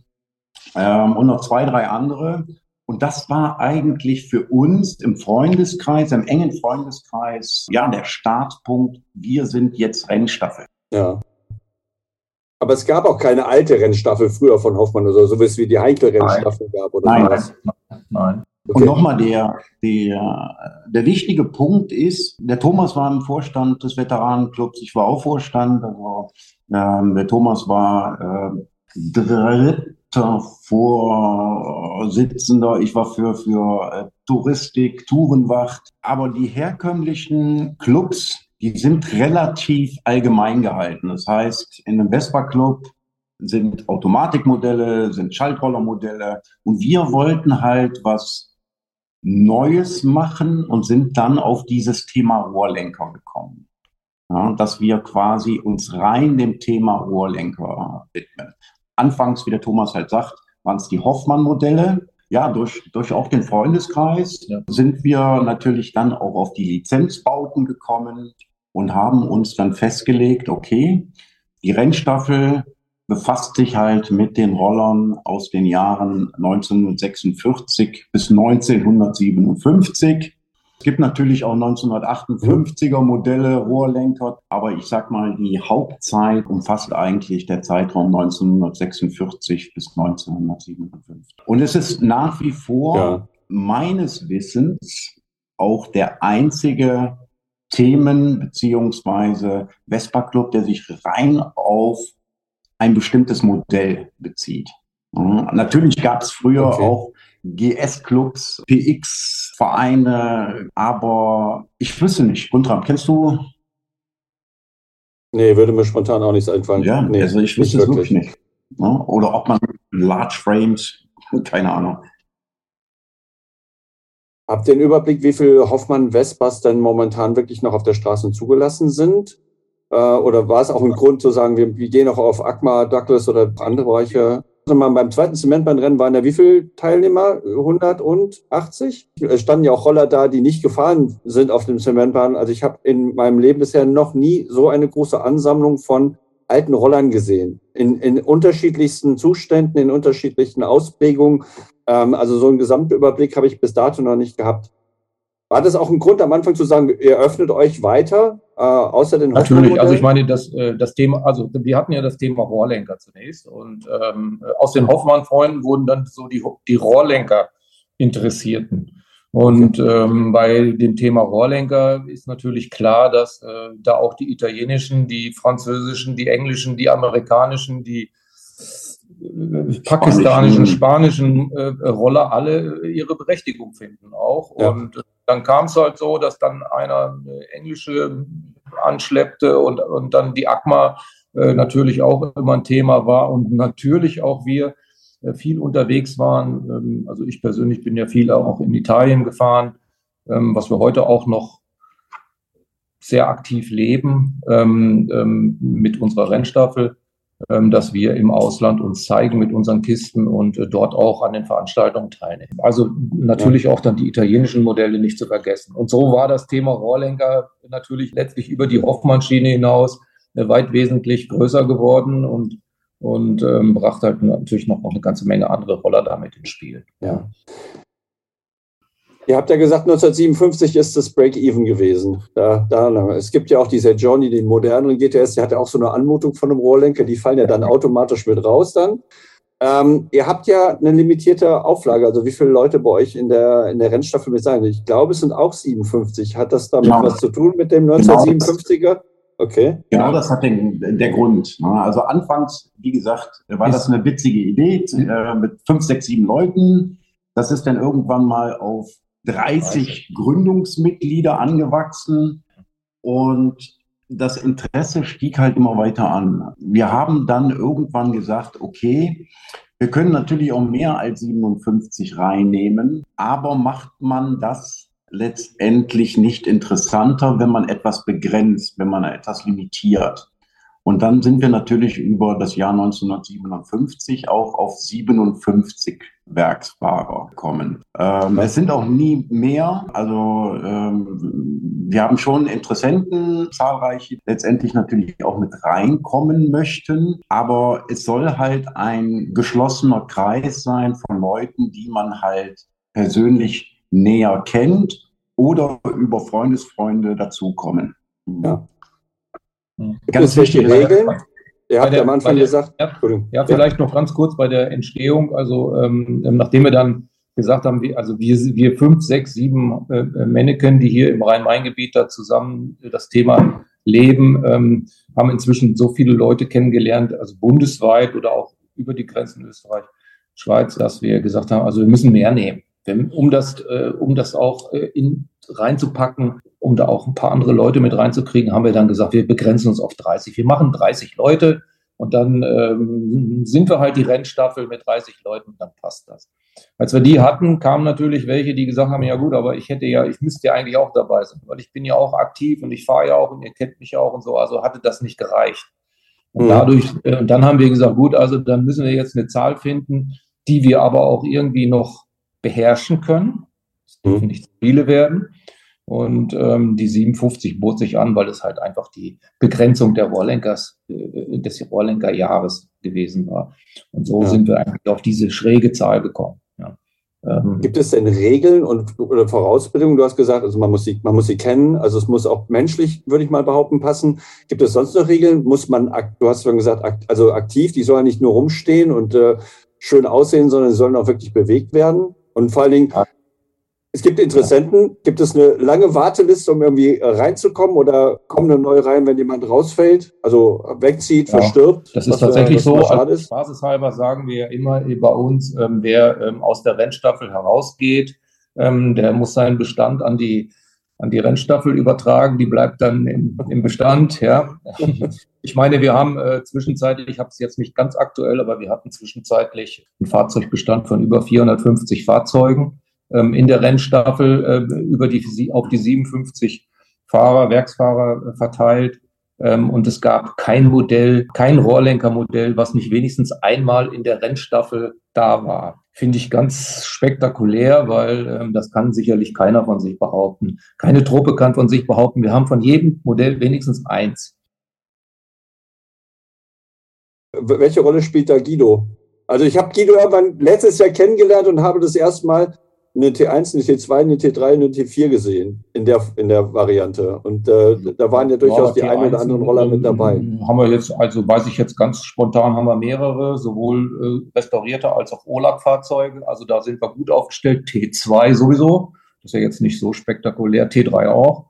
ähm, und noch zwei, drei andere. Und das war eigentlich für uns im Freundeskreis, im engen Freundeskreis, ja, der Startpunkt. Wir sind jetzt Rennstaffel. Ja. Aber es gab auch keine alte Rennstaffel früher von Hoffmann oder so, wie es wie die Heikel-Rennstaffel gab, oder? Nein, was? nein. Okay. Und nochmal, der, der, der wichtige Punkt ist, der Thomas war im Vorstand des Veteranenclubs, ich war auch Vorstand, also, äh, der Thomas war äh, dritt Vorsitzender, ich war für, für äh, Touristik, Tourenwacht. Aber die herkömmlichen Clubs, die sind relativ allgemein gehalten. Das heißt, in einem Vespa-Club sind Automatikmodelle, sind Schaltrollermodelle. Und wir wollten halt was Neues machen und sind dann auf dieses Thema Rohrlenker gekommen. ja, dass wir quasi uns rein dem Thema Rohrlenker widmen. Anfangs, wie der Thomas halt sagt, waren es die Hoffmann-Modelle. Ja, durch, durch auch den Freundeskreis ja. sind wir natürlich dann auch auf die Lizenzbauten gekommen und haben uns dann festgelegt, okay, die Rennstaffel befasst sich halt mit den Rollern aus den Jahren 1946 bis 1957. Es gibt natürlich auch 1958er Modelle, Rohrlenker, aber ich sag mal, die Hauptzeit umfasst eigentlich der Zeitraum 1946 bis 1957. Und es ist nach wie vor ja. meines Wissens auch der einzige Themen- beziehungsweise Vespa-Club, der sich rein auf ein bestimmtes Modell bezieht. Mhm. Natürlich gab es früher okay. auch GS-Clubs, PX-Vereine, aber ich wüsste nicht. Guntram, kennst du? Nee, würde mir spontan auch nichts einfallen. Ja, nee, also ich wüsste es wirklich nicht. Oder ob man Large Frames, <laughs> keine Ahnung. Habt ihr den Überblick, wie viele Hoffmann-Vespas denn momentan wirklich noch auf der Straße zugelassen sind? Äh, oder war es auch ein Grund zu sagen, wir, wir gehen auch auf ACMA, Douglas oder andere Bereiche? Also beim zweiten Zementbahnrennen waren ja wie viele Teilnehmer? 180? Es standen ja auch Roller da, die nicht gefahren sind auf dem Zementbahn. Also ich habe in meinem Leben bisher noch nie so eine große Ansammlung von alten Rollern gesehen. In, in unterschiedlichsten Zuständen, in unterschiedlichen Ausprägungen. Ähm, also so einen Gesamtüberblick habe ich bis dato noch nicht gehabt. War das auch ein Grund am Anfang zu sagen, ihr öffnet euch weiter, äh, außer den Natürlich, also ich meine, das, äh, das Thema, also wir hatten ja das Thema Rohrlenker zunächst und ähm, aus den Hoffmann-Freunden wurden dann so die, die Rohrlenker Interessierten. Und ähm, bei dem Thema Rohrlenker ist natürlich klar, dass äh, da auch die italienischen, die französischen, die englischen, die amerikanischen, die pakistanischen, spanischen äh, Roller alle ihre Berechtigung finden auch. Ja. Und dann kam es halt so, dass dann einer eine englische anschleppte und, und dann die ACMA äh, natürlich auch immer ein Thema war und natürlich auch wir äh, viel unterwegs waren. Ähm, also ich persönlich bin ja viel auch in Italien gefahren, ähm, was wir heute auch noch sehr aktiv leben ähm, ähm mit unserer Rennstaffel. Ähm, dass wir im Ausland uns zeigen mit unseren Kisten und äh, dort auch an den Veranstaltungen teilnehmen. Also natürlich auch dann die italienischen Modelle nicht zu vergessen. Und so war das Thema Rohrlenker natürlich letztlich über die Hoffmann-Schiene hinaus äh, weit wesentlich größer geworden und und ähm, brachte halt natürlich noch, noch eine ganze Menge andere Roller damit ins Spiel. Ja. Ihr habt ja gesagt, 1957 ist das Break-Even gewesen. Da, da, es gibt ja auch diese Johnny, den moderneren GTS, der hat ja auch so eine Anmutung von einem Rohrlenker, die fallen ja dann automatisch mit raus dann. Ähm, ihr habt ja eine limitierte Auflage, also wie viele Leute bei euch in der, in der Rennstaffel mit sein? Ich glaube, es sind auch 57. Hat das damit genau. was zu tun mit dem 1957er? Okay. Genau, das hat den, der Grund. Ne? Also anfangs, wie gesagt, war das eine witzige Idee äh, mit fünf, sechs, sieben Leuten. Das ist dann irgendwann mal auf 30 Gründungsmitglieder angewachsen und das Interesse stieg halt immer weiter an. Wir haben dann irgendwann gesagt, okay, wir können natürlich auch mehr als 57 reinnehmen, aber macht man das letztendlich nicht interessanter, wenn man etwas begrenzt, wenn man etwas limitiert. Und dann sind wir natürlich über das Jahr 1957 auch auf 57 Werksfahrer gekommen. Ähm, es sind auch nie mehr. Also ähm, wir haben schon Interessenten, zahlreiche, letztendlich natürlich auch mit reinkommen möchten. Aber es soll halt ein geschlossener Kreis sein von Leuten, die man halt persönlich näher kennt oder über Freundesfreunde dazukommen. Ja. Ganz wichtige Regeln. Ihr habt der, am Anfang der, gesagt. Ja, ja, vielleicht noch ganz kurz bei der Entstehung. Also, ähm, nachdem wir dann gesagt haben, wir, also wir, wir fünf, sechs, sieben äh, Mannequin, die hier im Rhein-Main-Gebiet da zusammen das Thema leben, ähm, haben inzwischen so viele Leute kennengelernt, also bundesweit oder auch über die Grenzen Österreich, Schweiz, dass wir gesagt haben, also wir müssen mehr nehmen, um das, äh, um das auch äh, in, reinzupacken, um da auch ein paar andere Leute mit reinzukriegen, haben wir dann gesagt, wir begrenzen uns auf 30. Wir machen 30 Leute und dann ähm, sind wir halt die Rennstaffel mit 30 Leuten und dann passt das. Als wir die hatten, kamen natürlich welche, die gesagt haben, ja gut, aber ich hätte ja, ich müsste ja eigentlich auch dabei sein, weil ich bin ja auch aktiv und ich fahre ja auch und ihr kennt mich ja auch und so. Also hatte das nicht gereicht. Und mhm. dadurch, äh, dann haben wir gesagt, gut, also dann müssen wir jetzt eine Zahl finden, die wir aber auch irgendwie noch beherrschen können. Es dürfen mhm. nicht viele werden. Und ähm, die 57 bot sich an, weil es halt einfach die Begrenzung der Rohrlenkers, äh, des Rohrlenkerjahres gewesen war. Und so ja. sind wir eigentlich auf diese schräge Zahl gekommen. Ja. Ähm, Gibt es denn Regeln und oder Vorausbildungen? Du hast gesagt, also man muss sie, man muss sie kennen. Also es muss auch menschlich, würde ich mal behaupten, passen. Gibt es sonst noch Regeln? Muss man, du hast schon gesagt, also aktiv, die sollen nicht nur rumstehen und äh, schön aussehen, sondern sie sollen auch wirklich bewegt werden. Und vor allen Dingen, es gibt Interessenten. Gibt es eine lange Warteliste, um irgendwie reinzukommen oder kommen eine neue rein, wenn jemand rausfällt, also wegzieht, ja, verstirbt? Das ist tatsächlich so. Als Basishalber sagen wir ja immer bei uns, ähm, wer ähm, aus der Rennstaffel herausgeht, ähm, der muss seinen Bestand an die an die Rennstaffel übertragen, die bleibt dann im, im Bestand, ja. Ich meine, wir haben äh, zwischenzeitlich, ich habe es jetzt nicht ganz aktuell, aber wir hatten zwischenzeitlich einen Fahrzeugbestand von über 450 Fahrzeugen ähm, in der Rennstaffel äh, über die, auf die 57 Fahrer, Werksfahrer äh, verteilt. Ähm, und es gab kein Modell, kein Rohrlenkermodell, was nicht wenigstens einmal in der Rennstaffel da war. Finde ich ganz spektakulär, weil ähm, das kann sicherlich keiner von sich behaupten. Keine Truppe kann von sich behaupten. Wir haben von jedem Modell wenigstens eins. Welche Rolle spielt da Guido? Also ich habe Guido irgendwann letztes Jahr kennengelernt und habe das erstmal eine T1, eine T2, eine T3, eine T4 gesehen in der, in der Variante. Und äh, da waren ja durchaus ja, die ein oder anderen Roller mit dabei. Haben wir jetzt, also weiß ich jetzt ganz spontan, haben wir mehrere, sowohl äh, restaurierte als auch OLAG-Fahrzeuge. Also da sind wir gut aufgestellt. T2 sowieso, das ist ja jetzt nicht so spektakulär. T3 auch.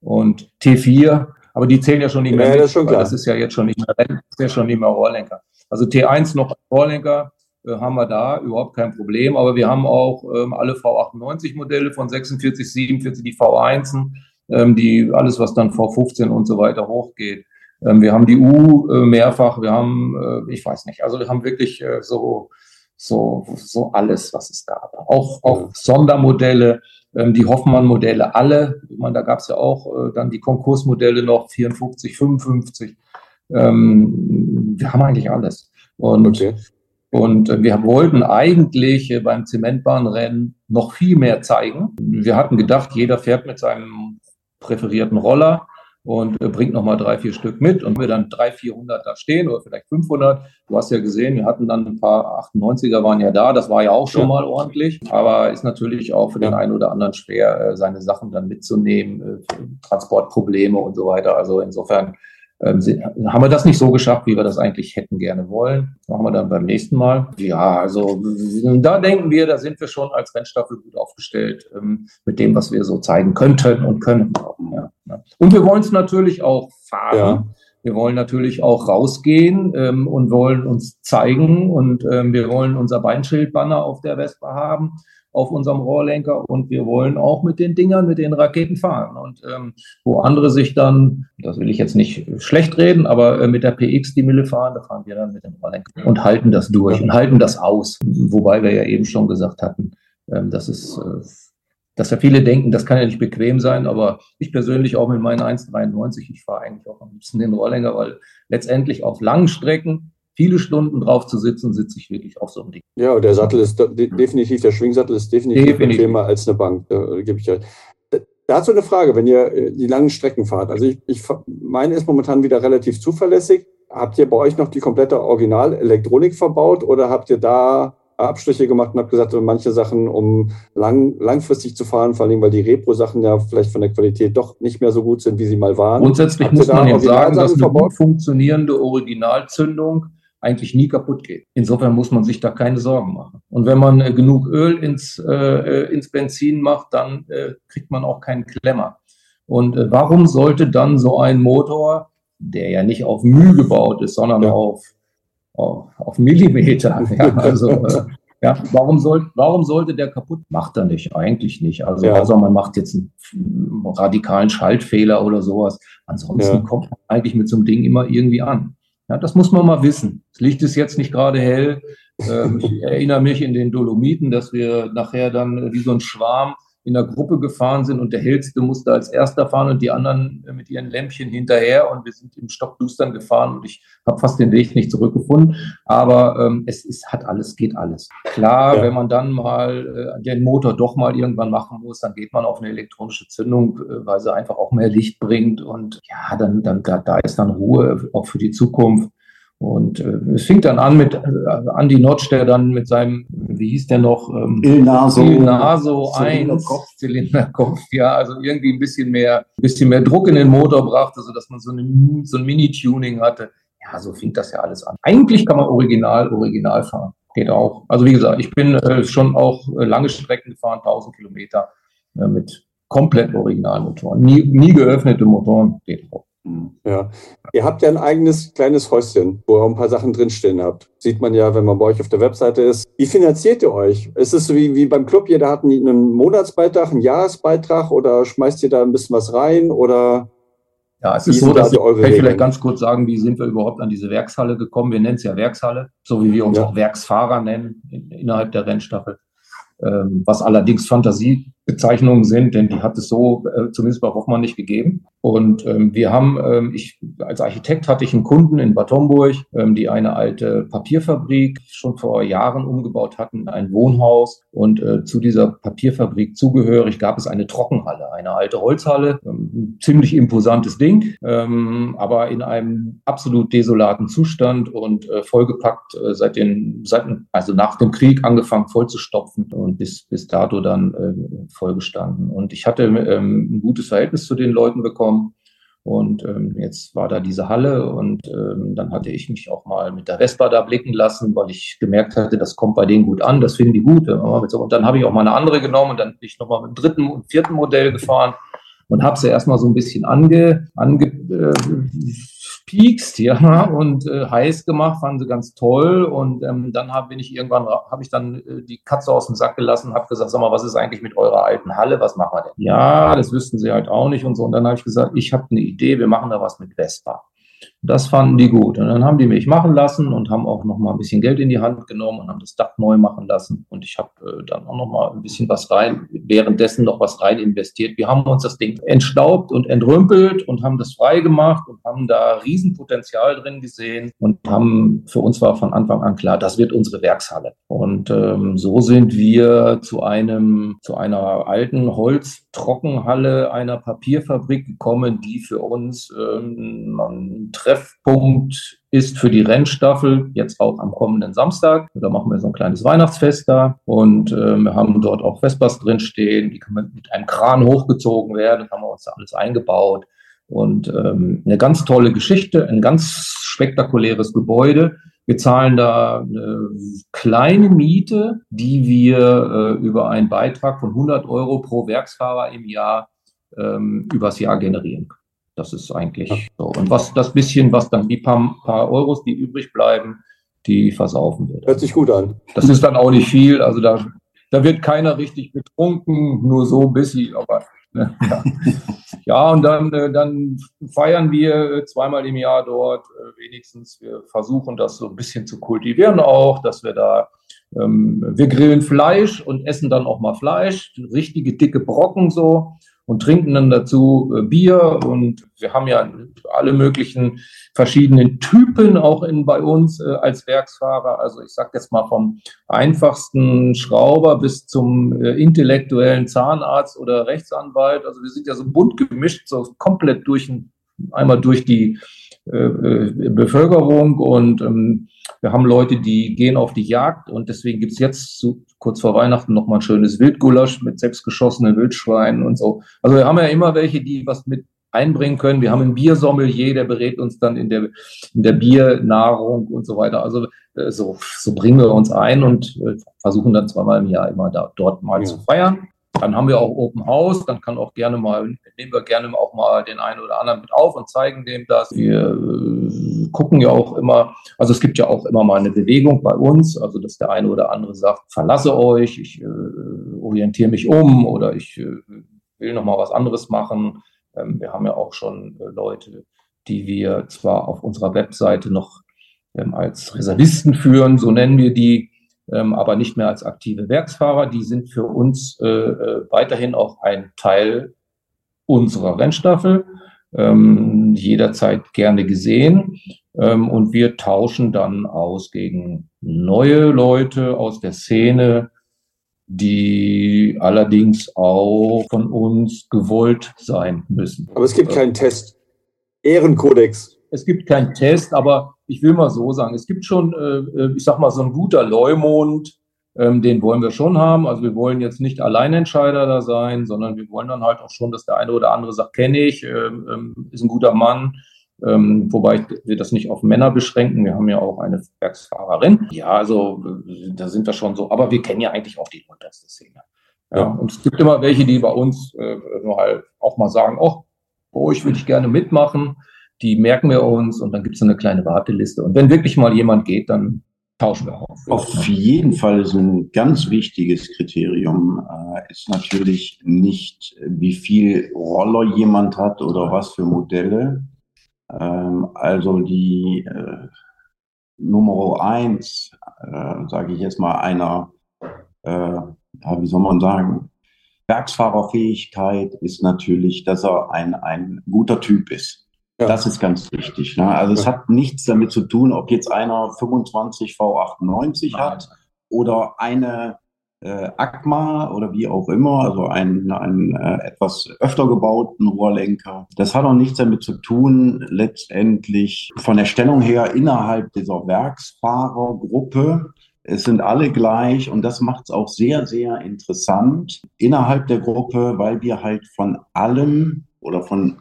Und T4, aber die zählen ja schon nicht mehr. Ja, mit, das ist schon klar. Das ist ja jetzt schon nicht mehr, das ist ja schon nicht mehr Rohrlenker. Also T1 noch Rohrlenker, haben wir da überhaupt kein Problem. Aber wir haben auch ähm, alle V98-Modelle von 46, 47, die V1, ähm, die alles, was dann V15 und so weiter hochgeht. Ähm, wir haben die U äh, mehrfach, wir haben, äh, ich weiß nicht, also wir haben wirklich äh, so, so, so alles, was es gab. Auch, auch Sondermodelle, ähm, die Hoffmann-Modelle, alle. Ich meine, da gab es ja auch äh, dann die Konkursmodelle noch 54, 55. Ähm, wir haben eigentlich alles. Und okay. Und wir wollten eigentlich beim Zementbahnrennen noch viel mehr zeigen. Wir hatten gedacht, jeder fährt mit seinem präferierten Roller und bringt nochmal drei, vier Stück mit und wir dann drei, 400 da stehen oder vielleicht 500. Du hast ja gesehen, wir hatten dann ein paar 98er waren ja da. Das war ja auch schon mal ordentlich, aber ist natürlich auch für den einen oder anderen schwer, äh, seine Sachen dann mitzunehmen, äh, Transportprobleme und so weiter. Also insofern ähm, haben wir das nicht so geschafft, wie wir das eigentlich hätten gerne wollen. Machen wir dann beim nächsten Mal. Ja, also da denken wir, da sind wir schon als Rennstaffel gut aufgestellt ähm, mit dem, was wir so zeigen könnten und können. Ja, ja. Und wir wollen es natürlich auch fahren. Ja. Wir wollen natürlich auch rausgehen ähm, und wollen uns zeigen und ähm, wir wollen unser Beinschildbanner auf der Vespa haben auf unserem Rohrlenker und wir wollen auch mit den Dingern, mit den Raketen fahren. Und ähm, wo andere sich dann, das will ich jetzt nicht schlecht reden, aber äh, mit der PX die Mille fahren, da fahren wir dann mit dem Rohrlenker und halten das durch und halten das aus. Wobei wir ja eben schon gesagt hatten, ähm, dass es äh, dass ja viele denken, das kann ja nicht bequem sein, aber ich persönlich auch mit meinen 1,93, ich fahre eigentlich auch am liebsten den Rohrlenker, weil letztendlich auf langen Strecken viele Stunden drauf zu sitzen, sitze ich wirklich auf so einem Ding. Ja, der Sattel ist definitiv, der Schwingsattel ist definitiv, definitiv. bequemer als eine Bank. Da gebe ich halt. Dazu eine Frage, wenn ihr äh, die langen Strecken fahrt. Also ich, ich meine ist momentan wieder relativ zuverlässig. Habt ihr bei euch noch die komplette Original-Elektronik verbaut oder habt ihr da Abstriche gemacht und habt gesagt, manche Sachen, um lang, langfristig zu fahren, vor allem weil die Repro-Sachen ja vielleicht von der Qualität doch nicht mehr so gut sind, wie sie mal waren. Grundsätzlich muss man jetzt sagen, dass eine gut funktionierende Originalzündung eigentlich nie kaputt geht. Insofern muss man sich da keine Sorgen machen. Und wenn man äh, genug Öl ins, äh, äh, ins Benzin macht, dann äh, kriegt man auch keinen Klemmer. Und äh, warum sollte dann so ein Motor, der ja nicht auf Mühe gebaut ist, sondern ja. auf, auf, auf, Millimeter, <laughs> ja, also äh, ja, warum, soll, warum sollte der kaputt? Macht er nicht, eigentlich nicht. Also, ja. also man macht jetzt einen, radikalen Schaltfehler oder sowas. Ansonsten kommt man eigentlich mit so einem Ding immer irgendwie an. Ja, das muss man mal wissen. Das Licht ist jetzt nicht gerade hell. Ähm, ich erinnere mich in den Dolomiten, dass wir nachher dann wie so ein Schwarm in der Gruppe gefahren sind und der Hellste musste als erster fahren und die anderen mit ihren Lämpchen hinterher und wir sind im Stockdustern gefahren und ich habe fast den Weg nicht zurückgefunden. Aber ähm, es ist, hat alles, geht alles. Klar, ja. wenn man dann mal äh, den Motor doch mal irgendwann machen muss, dann geht man auf eine elektronische Zündung, äh, weil sie einfach auch mehr Licht bringt und ja, dann, dann da, da ist dann Ruhe auch für die Zukunft. Und äh, es fing dann an mit äh, Andy Notch, der dann mit seinem, wie hieß der noch? Ähm, Il Naso. Il Naso 1, Zylinderkopf, ja, also irgendwie ein bisschen mehr, ein bisschen mehr Druck in den Motor brachte, sodass man so, eine, so ein Mini-Tuning hatte. Ja, so fing das ja alles an. Eigentlich kann man original, original fahren. Geht auch. Also wie gesagt, ich bin äh, schon auch äh, lange Strecken gefahren, 1000 Kilometer äh, mit komplett Originalmotoren. Nie, nie geöffnete Motoren. Geht auch. Ja. Ihr habt ja ein eigenes kleines Häuschen, wo ihr ein paar Sachen drinstehen habt. Sieht man ja, wenn man bei euch auf der Webseite ist. Wie finanziert ihr euch? Ist es so wie, wie beim Club, jeder hat einen Monatsbeitrag, einen Jahresbeitrag oder schmeißt ihr da ein bisschen was rein oder? Ja, es ist so, dass ich, ich vielleicht ganz kurz sagen, wie sind wir überhaupt an diese Werkshalle gekommen? Wir nennen es ja Werkshalle, so wie wir uns ja. auch Werksfahrer nennen in, innerhalb der Rennstaffel. Ähm, was allerdings Fantasiebezeichnungen sind, denn die hat es so äh, zumindest bei Hoffmann nicht gegeben. Und ähm, wir haben, ähm, ich als Architekt hatte ich einen Kunden in Bad Homburg, ähm, die eine alte Papierfabrik schon vor Jahren umgebaut hatten, ein Wohnhaus. Und äh, zu dieser Papierfabrik zugehörig gab es eine Trockenhalle, eine alte Holzhalle, ähm, ziemlich imposantes Ding, ähm, aber in einem absolut desolaten Zustand und äh, vollgepackt äh, seit den, seit, also nach dem Krieg angefangen voll zu stopfen und bis, bis dato dann äh, vollgestanden. Und ich hatte ähm, ein gutes Verhältnis zu den Leuten bekommen gekommen. Und ähm, jetzt war da diese Halle und ähm, dann hatte ich mich auch mal mit der Vespa da blicken lassen, weil ich gemerkt hatte, das kommt bei denen gut an, das finden die gut. Und dann habe ich auch mal eine andere genommen und dann bin ich nochmal mit dem dritten und vierten Modell gefahren und habe sie erstmal so ein bisschen ange, ange äh, gepiekst, <laughs> ja, und äh, heiß gemacht, fanden sie ganz toll. Und ähm, dann hab, bin ich irgendwann, habe ich dann äh, die Katze aus dem Sack gelassen, habe gesagt, sag mal, was ist eigentlich mit eurer alten Halle? Was machen wir denn? Ja, das wüssten sie halt auch nicht und so. Und dann habe ich gesagt, ich habe eine Idee, wir machen da was mit Vespa. Das fanden die gut. Und dann haben die mich machen lassen und haben auch noch mal ein bisschen Geld in die Hand genommen und haben das Dach neu machen lassen. Und ich habe äh, dann auch noch mal ein bisschen was rein, währenddessen noch was rein investiert. Wir haben uns das Ding entstaubt und entrümpelt und haben das frei gemacht und haben da Riesenpotenzial drin gesehen und haben, für uns war von Anfang an klar, das wird unsere Werkshalle. Und ähm, so sind wir zu einem, zu einer alten Holztrockenhalle einer Papierfabrik gekommen, die für uns ähm, ein Treffpunkt ist für die Rennstaffel, jetzt auch am kommenden Samstag. Da machen wir so ein kleines Weihnachtsfest da und äh, wir haben dort auch Vespas drinstehen, die können mit einem Kran hochgezogen werden, haben wir uns da alles eingebaut. Und ähm, eine ganz tolle Geschichte, ein ganz spektakuläres Gebäude. Wir zahlen da eine kleine Miete, die wir äh, über einen Beitrag von 100 Euro pro Werksfahrer im Jahr ähm, übers Jahr generieren können. Das ist eigentlich so. Und was das bisschen, was dann die paar, paar Euros, die übrig bleiben, die versaufen wird. Hört sich gut an. Das ist dann auch nicht viel. Also da, da wird keiner richtig betrunken, nur so ein bisschen. Aber ne, ja. <laughs> ja, und dann, äh, dann feiern wir zweimal im Jahr dort äh, wenigstens. Wir versuchen das so ein bisschen zu kultivieren auch, dass wir da ähm, wir grillen Fleisch und essen dann auch mal Fleisch, richtige dicke Brocken so und trinken dann dazu äh, Bier. Und wir haben ja alle möglichen verschiedenen Typen auch in, bei uns äh, als Werksfahrer. Also ich sage jetzt mal vom einfachsten Schrauber bis zum äh, intellektuellen Zahnarzt oder Rechtsanwalt. Also wir sind ja so bunt gemischt, so komplett durch einmal durch die Bevölkerung und ähm, wir haben Leute, die gehen auf die Jagd und deswegen gibt's jetzt so kurz vor Weihnachten noch mal ein schönes Wildgulasch mit sechs geschossenen Wildschweinen und so. Also wir haben ja immer welche, die was mit einbringen können. Wir haben einen Biersommelier, der berät uns dann in der, in der Biernahrung und so weiter. Also äh, so, so bringen wir uns ein und äh, versuchen dann zweimal im Jahr immer da, dort mal ja. zu feiern. Dann haben wir auch Open House, dann kann auch gerne mal, nehmen wir gerne auch mal den einen oder anderen mit auf und zeigen dem das. Wir äh, gucken ja auch immer, also es gibt ja auch immer mal eine Bewegung bei uns, also dass der eine oder andere sagt, verlasse euch, ich äh, orientiere mich um oder ich äh, will noch mal was anderes machen. Ähm, wir haben ja auch schon äh, Leute, die wir zwar auf unserer Webseite noch ähm, als Reservisten führen, so nennen wir die, ähm, aber nicht mehr als aktive Werksfahrer. Die sind für uns äh, äh, weiterhin auch ein Teil unserer Rennstaffel, ähm, jederzeit gerne gesehen. Ähm, und wir tauschen dann aus gegen neue Leute aus der Szene, die allerdings auch von uns gewollt sein müssen. Aber es gibt keinen Test. Ehrenkodex. Es gibt keinen Test, aber ich will mal so sagen, es gibt schon, äh, äh, ich sag mal, so ein guter Leumond, ähm, den wollen wir schon haben. Also wir wollen jetzt nicht Alleinentscheider da sein, sondern wir wollen dann halt auch schon, dass der eine oder andere sagt, kenne ich, ähm, ähm, ist ein guter Mann. Ähm, wobei wir das nicht auf Männer beschränken. Wir haben ja auch eine Werksfahrerin. Ja, also äh, da sind wir schon so. Aber wir kennen ja eigentlich auch die unterste Szene. Ja, ja. Und es gibt immer welche, die bei uns äh, nur halt auch mal sagen, oh, bei euch würde ich gerne mitmachen die merken wir uns und dann gibt es eine kleine Warteliste. Und wenn wirklich mal jemand geht, dann tauschen wir auf. Auf jeden Fall ist ein ganz wichtiges Kriterium äh, ist natürlich nicht, wie viel Roller jemand hat oder was für Modelle. Ähm, also die äh, Nummer eins, äh, sage ich jetzt mal, einer, äh, wie soll man sagen, Werksfahrerfähigkeit ist natürlich, dass er ein, ein guter Typ ist. Ja. Das ist ganz wichtig. Ne? Also es hat nichts damit zu tun, ob jetzt einer 25 V98 Nein. hat oder eine äh, ACMA oder wie auch immer, also einen, einen äh, etwas öfter gebauten Rohrlenker. Das hat auch nichts damit zu tun, letztendlich von der Stellung her innerhalb dieser Werksfahrergruppe. Es sind alle gleich und das macht es auch sehr, sehr interessant innerhalb der Gruppe, weil wir halt von allem oder von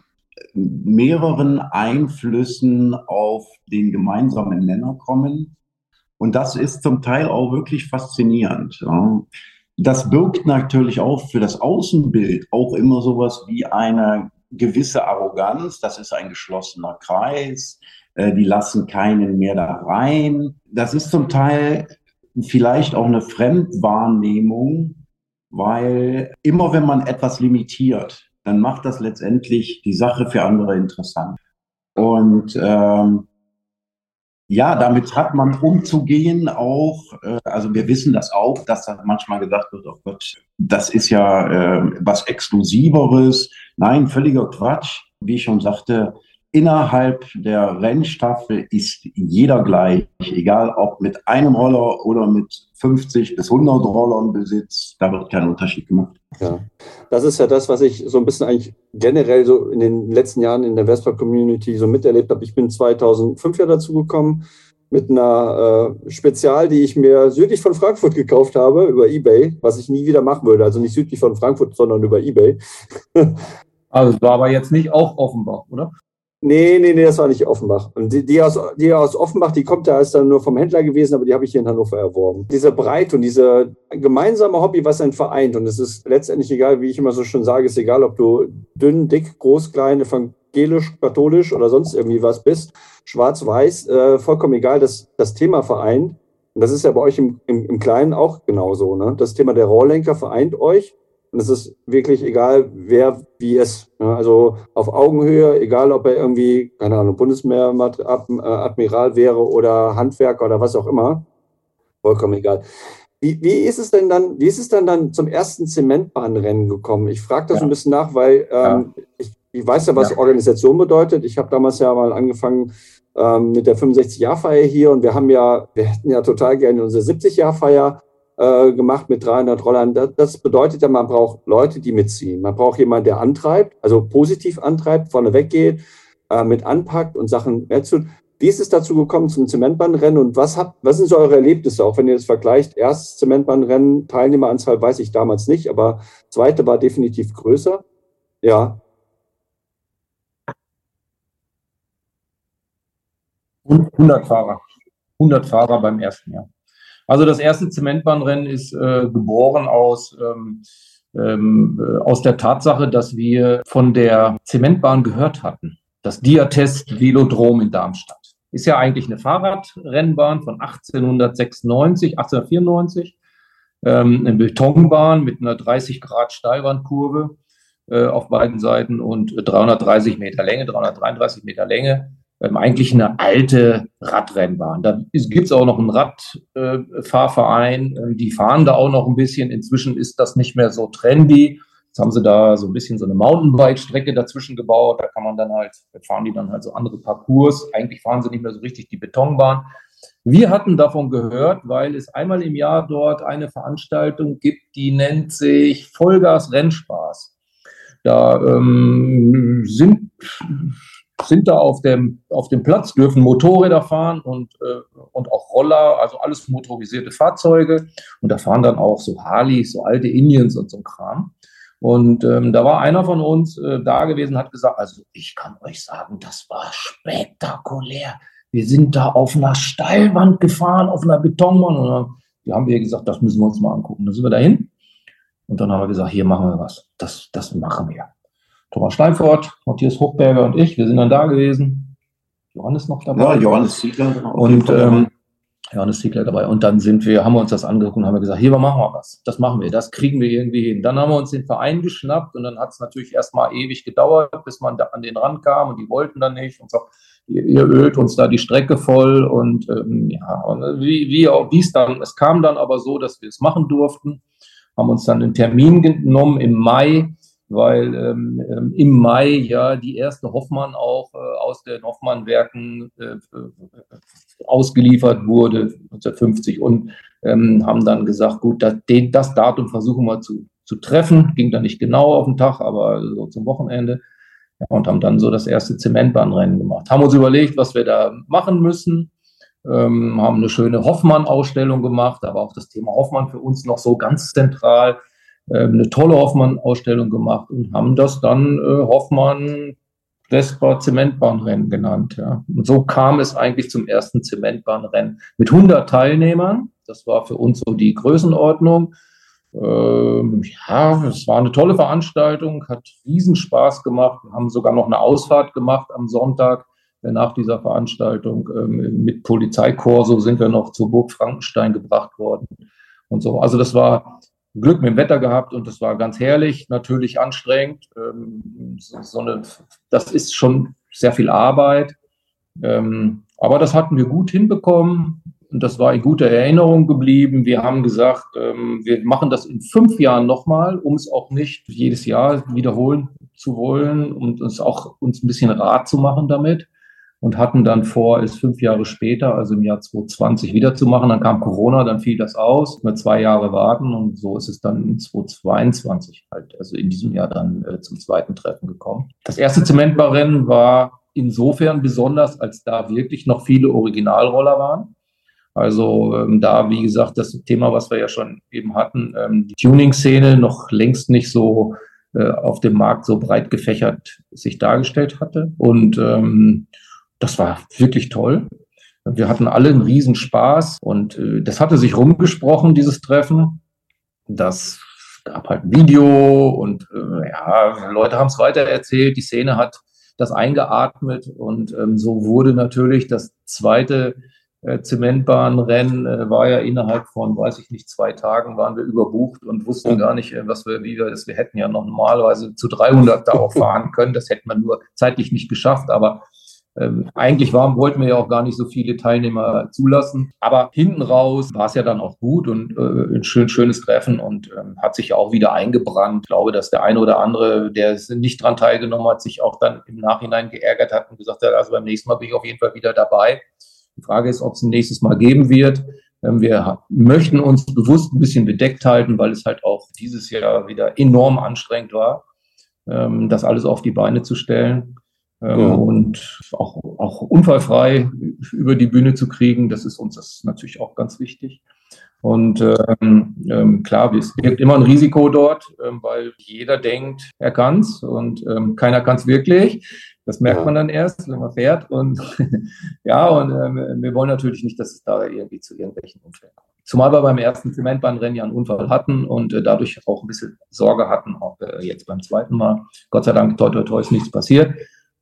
mehreren Einflüssen auf den gemeinsamen Nenner kommen. Und das ist zum Teil auch wirklich faszinierend. Das birgt natürlich auch für das Außenbild auch immer sowas wie eine gewisse Arroganz. Das ist ein geschlossener Kreis. Äh, die lassen keinen mehr da rein. Das ist zum Teil vielleicht auch eine Fremdwahrnehmung, weil immer wenn man etwas limitiert, dann macht das letztendlich die Sache für andere interessant. Und ähm, ja, damit hat man umzugehen auch. Äh, also wir wissen das auch, dass da manchmal gesagt wird, oh Gott, das ist ja äh, was Exklusiveres. Nein, völliger Quatsch. Wie ich schon sagte, innerhalb der Rennstaffel ist jeder gleich, egal ob mit einem Roller oder mit 50 bis 100 Rollern Besitz, da wird kein Unterschied gemacht. Ja, das ist ja das, was ich so ein bisschen eigentlich generell so in den letzten Jahren in der Vespa Community so miterlebt habe. Ich bin 2005 ja dazu gekommen mit einer äh, Spezial, die ich mir südlich von Frankfurt gekauft habe über eBay, was ich nie wieder machen würde. Also nicht südlich von Frankfurt, sondern über eBay. <laughs> also es war aber jetzt nicht auch Offenbach, oder? Nee, nee, nee, das war nicht Offenbach. Und die, die, aus, die aus Offenbach, die kommt da, ist dann nur vom Händler gewesen, aber die habe ich hier in Hannover erworben. Diese Breite und diese gemeinsame Hobby, was einen vereint. Und es ist letztendlich egal, wie ich immer so schon sage, ist egal, ob du dünn, dick, groß, klein, evangelisch, katholisch oder sonst irgendwie was bist, schwarz, weiß, äh, vollkommen egal, dass das Thema vereint. Und das ist ja bei euch im, im, im Kleinen auch genauso. Ne? Das Thema der Rohrlenker vereint euch. Und es ist wirklich egal, wer wie es. Also auf Augenhöhe, egal ob er irgendwie, keine Ahnung, Bundesmeeradmiral wäre oder Handwerker oder was auch immer. Vollkommen egal. Wie, wie ist es denn dann, wie ist es denn dann zum ersten Zementbahnrennen gekommen? Ich frage das ja. ein bisschen nach, weil ähm, ja. ich, ich, weiß ja, was ja. Organisation bedeutet. Ich habe damals ja mal angefangen ähm, mit der 65-Jahr-Feier hier und wir haben ja, wir hätten ja total gerne unsere 70-Jahr-Feier äh, gemacht mit 300 Rollern. Das, bedeutet ja, man braucht Leute, die mitziehen. Man braucht jemanden, der antreibt, also positiv antreibt, vorne weggeht, äh, mit anpackt und Sachen mehr zu. Wie ist es dazu gekommen zum Zementbahnrennen und was, habt, was sind so eure Erlebnisse, auch wenn ihr das vergleicht? Erstes Zementbahnrennen, Teilnehmeranzahl weiß ich damals nicht, aber zweite war definitiv größer. Ja. Und 100 Fahrer. 100 Fahrer beim ersten Jahr. Also das erste Zementbahnrennen ist äh, geboren aus, ähm, ähm, äh, aus der Tatsache, dass wir von der Zementbahn gehört hatten. Das Diatest Velodrom in Darmstadt. Ist ja eigentlich eine Fahrradrennbahn von 1896, 1894. Ähm, eine Betonbahn mit einer 30 Grad Steilwandkurve äh, auf beiden Seiten und 330 Meter Länge, 333 Meter Länge. Ähm, eigentlich eine alte Radrennbahn. Da gibt es auch noch einen Radfahrverein, äh, die fahren da auch noch ein bisschen. Inzwischen ist das nicht mehr so trendy. Jetzt haben sie da so ein bisschen so eine Mountainbike-Strecke dazwischen gebaut. Da kann man dann halt, fahren die dann halt so andere Parcours. Eigentlich fahren sie nicht mehr so richtig die Betonbahn. Wir hatten davon gehört, weil es einmal im Jahr dort eine Veranstaltung gibt, die nennt sich Vollgas Rennspaß. Da ähm, sind sind da auf dem, auf dem Platz, dürfen Motorräder fahren und, äh, und auch Roller, also alles motorisierte Fahrzeuge. Und da fahren dann auch so Harleys, so alte Indians und so ein Kram. Und ähm, da war einer von uns äh, da gewesen, hat gesagt, also ich kann euch sagen, das war spektakulär. Wir sind da auf einer Steilwand gefahren, auf einer Betonwand. Und dann die haben wir gesagt, das müssen wir uns mal angucken. Dann sind wir dahin. Und dann haben wir gesagt, hier machen wir was. Das, das machen wir. Thomas Steinfort, Matthias Hochberger und ich, wir sind dann da gewesen. Johannes noch dabei. Ja, Johannes Ziegler. Und ähm, Johannes Ziegler dabei. Und dann sind wir, haben wir uns das angeguckt und haben gesagt, hier, wir machen wir was. Das machen wir, das kriegen wir irgendwie hin. Dann haben wir uns den Verein geschnappt und dann hat es natürlich erstmal ewig gedauert, bis man da an den Rand kam und die wollten dann nicht und so, ihr, ihr ölt uns da die Strecke voll und ähm, ja, und wie, wie auch, wie es dann, es kam dann aber so, dass wir es machen durften, haben uns dann einen Termin genommen im Mai weil ähm, ähm, im Mai ja die erste Hoffmann auch äh, aus den Hoffmann-Werken äh, ausgeliefert wurde, 1950, und ähm, haben dann gesagt, gut, das, den, das Datum versuchen wir zu, zu treffen. Ging dann nicht genau auf den Tag, aber so zum Wochenende. Ja, und haben dann so das erste Zementbahnrennen gemacht. Haben uns überlegt, was wir da machen müssen. Ähm, haben eine schöne Hoffmann-Ausstellung gemacht, aber auch das Thema Hoffmann für uns noch so ganz zentral eine tolle Hoffmann-Ausstellung gemacht und haben das dann äh, Hoffmann Vespa Zementbahnrennen genannt. Ja. Und so kam es eigentlich zum ersten Zementbahnrennen mit 100 Teilnehmern. Das war für uns so die Größenordnung. Ähm, ja, es war eine tolle Veranstaltung, hat riesen Spaß gemacht. Wir haben sogar noch eine Ausfahrt gemacht am Sonntag äh, nach dieser Veranstaltung. Ähm, mit Polizeikorso sind wir noch zur Burg Frankenstein gebracht worden und so. Also das war Glück mit dem Wetter gehabt und das war ganz herrlich, natürlich anstrengend. Ähm, so eine, das ist schon sehr viel Arbeit. Ähm, aber das hatten wir gut hinbekommen und das war in guter Erinnerung geblieben. Wir haben gesagt, ähm, wir machen das in fünf Jahren nochmal, um es auch nicht jedes Jahr wiederholen zu wollen und uns auch uns ein bisschen Rat zu machen damit und hatten dann vor, es fünf Jahre später, also im Jahr 2020, wieder zu machen. Dann kam Corona, dann fiel das aus, wir zwei Jahre warten und so ist es dann in 2022 halt, also in diesem Jahr dann äh, zum zweiten Treffen gekommen. Das erste Zementbarrennen war insofern besonders, als da wirklich noch viele Originalroller waren. Also ähm, da, wie gesagt, das Thema, was wir ja schon eben hatten, ähm, die Tuning-Szene noch längst nicht so äh, auf dem Markt so breit gefächert sich dargestellt hatte. Und ähm, das war wirklich toll. Wir hatten alle einen Riesenspaß und äh, das hatte sich rumgesprochen, dieses Treffen. Das gab halt ein Video und äh, ja, Leute haben es weitererzählt. Die Szene hat das eingeatmet und ähm, so wurde natürlich das zweite äh, Zementbahnrennen äh, war ja innerhalb von, weiß ich nicht, zwei Tagen waren wir überbucht und wussten gar nicht, äh, was wir, wie wir das, wir hätten ja noch normalerweise zu 300 da auch <laughs> fahren können. Das hätten wir nur zeitlich nicht geschafft, aber ähm, eigentlich waren, wollten wir ja auch gar nicht so viele Teilnehmer zulassen. Aber hinten raus war es ja dann auch gut und äh, ein schön, schönes Treffen und ähm, hat sich auch wieder eingebrannt. Ich glaube, dass der eine oder andere, der nicht dran teilgenommen hat, sich auch dann im Nachhinein geärgert hat und gesagt hat, also beim nächsten Mal bin ich auf jeden Fall wieder dabei. Die Frage ist, ob es ein nächstes Mal geben wird. Ähm, wir möchten uns bewusst ein bisschen bedeckt halten, weil es halt auch dieses Jahr wieder enorm anstrengend war, ähm, das alles auf die Beine zu stellen ähm, ja. und auch, auch unfallfrei über die Bühne zu kriegen. Das ist uns das natürlich auch ganz wichtig. Und ähm, ähm, klar, es gibt immer ein Risiko dort, ähm, weil jeder denkt, er kann's und ähm, keiner kann's wirklich. Das merkt man dann erst, wenn man fährt. Und <laughs> ja, und ähm, wir wollen natürlich nicht, dass es da irgendwie zu irgendwelchen Unfällen kommt. Zumal wir beim ersten Zementbahnrennen ja einen Unfall hatten und äh, dadurch auch ein bisschen Sorge hatten, auch äh, jetzt beim zweiten Mal. Gott sei Dank, toi, toi, toi, ist nichts passiert.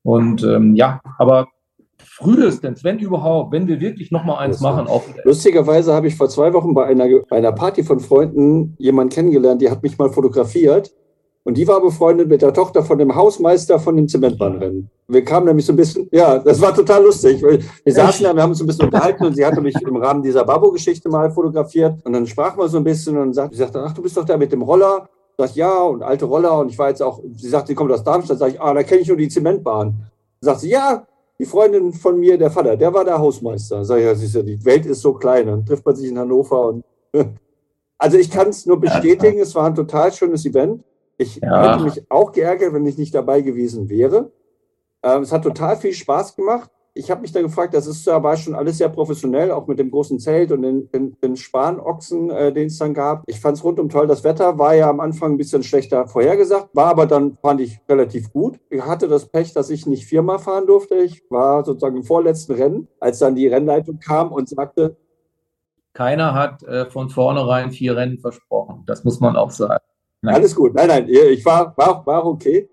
Und ähm, ja, aber frühestens, wenn überhaupt, wenn wir wirklich noch mal eins machen. Auch Lustigerweise habe ich vor zwei Wochen bei einer, einer Party von Freunden jemanden kennengelernt, die hat mich mal fotografiert. Und die war befreundet mit der Tochter von dem Hausmeister von dem Zementbahnrennen. Wir kamen nämlich so ein bisschen, ja, das war total lustig. Wir saßen da, wir haben uns ein bisschen unterhalten und sie hatte mich im Rahmen dieser Babo-Geschichte mal fotografiert. Und dann sprachen wir so ein bisschen und sagte, sie sagte, ach, du bist doch da mit dem Roller. Sag ich, ja, und alte Roller. Und ich war jetzt auch, sie sagte, sie kommt aus Darmstadt. Sag ich, ah, da kenne ich nur die Zementbahn. Sagt sie, ja, die Freundin von mir, der Vater, der war der Hausmeister. Sag ich, ja, siehst du, die Welt ist so klein. Dann trifft man sich in Hannover und <laughs> also ich kann es nur bestätigen, es war ein total schönes Event. Ich ja. hätte mich auch geärgert, wenn ich nicht dabei gewesen wäre. Ähm, es hat total viel Spaß gemacht. Ich habe mich da gefragt, das ist ja, war schon alles sehr professionell, auch mit dem großen Zelt und den, den, den Spanochsen, äh, den es dann gab. Ich fand es rundum toll. Das Wetter war ja am Anfang ein bisschen schlechter vorhergesagt, war aber dann, fand ich, relativ gut. Ich hatte das Pech, dass ich nicht viermal fahren durfte. Ich war sozusagen im vorletzten Rennen, als dann die Rennleitung kam und sagte, keiner hat äh, von vornherein vier Rennen versprochen. Das muss man auch sagen. Nein. Alles gut. Nein, nein, ich war, war, war okay.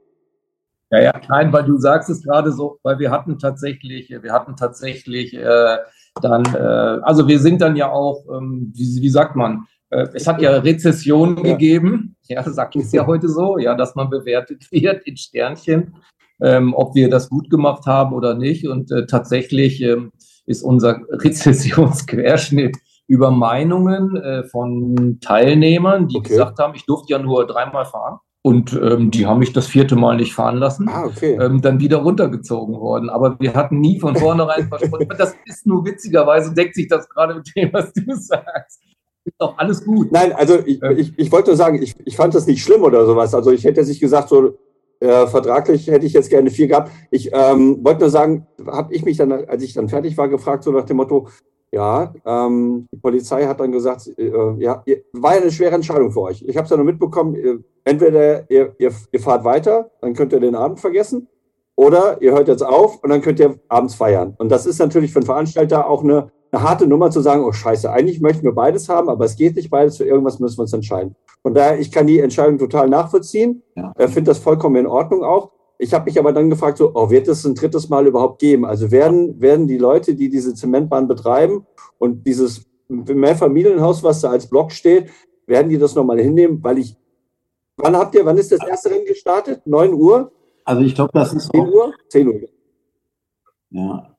Ja, ja, nein, weil du sagst es gerade so, weil wir hatten tatsächlich, wir hatten tatsächlich äh, dann, äh, also wir sind dann ja auch, ähm, wie, wie sagt man, äh, es hat ja Rezessionen ja. gegeben, ja, sagt es ja heute so, ja, dass man bewertet <laughs> wird in Sternchen, ähm, ob wir das gut gemacht haben oder nicht. Und äh, tatsächlich ähm, ist unser <laughs> Rezessionsquerschnitt über Meinungen äh, von Teilnehmern, die okay. gesagt haben, ich durfte ja nur dreimal fahren. Und ähm, die haben mich das vierte Mal nicht fahren lassen, ah, okay. ähm, dann wieder runtergezogen worden. Aber wir hatten nie von vornherein versprochen. Das ist nur witzigerweise, deckt sich das gerade mit dem, was du sagst. Ist doch alles gut. Nein, also ich, ähm, ich, ich wollte nur sagen, ich, ich fand das nicht schlimm oder sowas. Also ich hätte sich gesagt, so äh, vertraglich hätte ich jetzt gerne vier gehabt. Ich ähm, wollte nur sagen, habe ich mich dann, als ich dann fertig war, gefragt, so nach dem Motto, ja, ähm, die Polizei hat dann gesagt, äh, ja, war ja eine schwere Entscheidung für euch. Ich habe es ja nur mitbekommen, ihr, entweder ihr, ihr, ihr, fahrt weiter, dann könnt ihr den Abend vergessen, oder ihr hört jetzt auf und dann könnt ihr abends feiern. Und das ist natürlich für einen Veranstalter auch eine, eine harte Nummer zu sagen, oh scheiße, eigentlich möchten wir beides haben, aber es geht nicht beides, für irgendwas müssen wir uns entscheiden. Von daher, ich kann die Entscheidung total nachvollziehen, ja. finde das vollkommen in Ordnung auch. Ich habe mich aber dann gefragt, so, oh, wird es ein drittes Mal überhaupt geben? Also werden, werden die Leute, die diese Zementbahn betreiben und dieses Mehrfamilienhaus, was da als Block steht, werden die das nochmal hinnehmen? Weil ich, wann habt ihr, wann ist das erste Rennen gestartet? 9 Uhr? Also ich glaube, das ist 10 Uhr? 10 Uhr. Ja.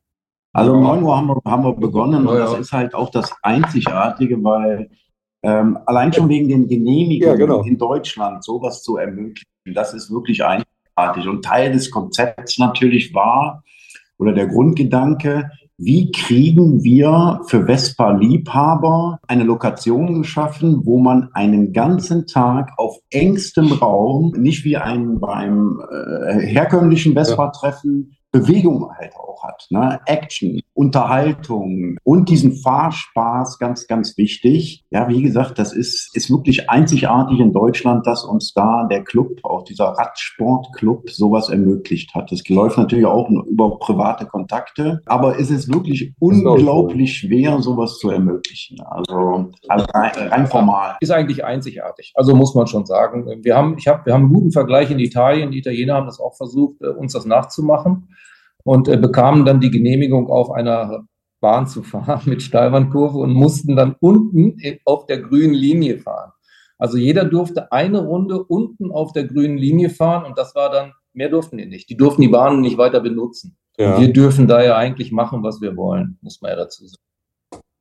Also um 9 Uhr haben wir, haben wir begonnen und das ist halt auch das Einzigartige, weil ähm, allein schon wegen den Genehmigungen ja, genau. in Deutschland sowas zu ermöglichen, das ist wirklich einzigartig einzigartig. Und Teil des Konzepts natürlich war, oder der Grundgedanke, wie kriegen wir für Vespa-Liebhaber eine Lokation geschaffen, wo man einen ganzen Tag auf engstem Raum, nicht wie ein beim äh, herkömmlichen Vespa-Treffen, Bewegung halt auch hat. Ne? Action, Unterhaltung und diesen Fahrspaß, ganz, ganz wichtig. Ja, wie gesagt, das ist, ist wirklich einzigartig in Deutschland, dass uns da der Club, auch dieser Radsportclub, sowas ermöglicht hat. Das läuft natürlich auch über private Kontakte, aber es ist wirklich unglaublich schwer, sowas zu ermöglichen. Also, also rein, rein formal. Ist eigentlich einzigartig. Also muss man schon sagen. Wir haben, ich hab, wir haben einen guten Vergleich in Italien. Die Italiener haben das auch versucht, äh, uns das nachzumachen und äh, bekamen dann die Genehmigung, auf einer Bahn zu fahren <laughs> mit Steilwandkurve und mussten dann unten auf der grünen Linie fahren. Also jeder durfte eine Runde unten auf der grünen Linie fahren und das war dann, mehr durften die nicht. Die durften die Bahnen nicht weiter benutzen. Ja. Wir dürfen da ja eigentlich machen, was wir wollen, muss man ja dazu sagen.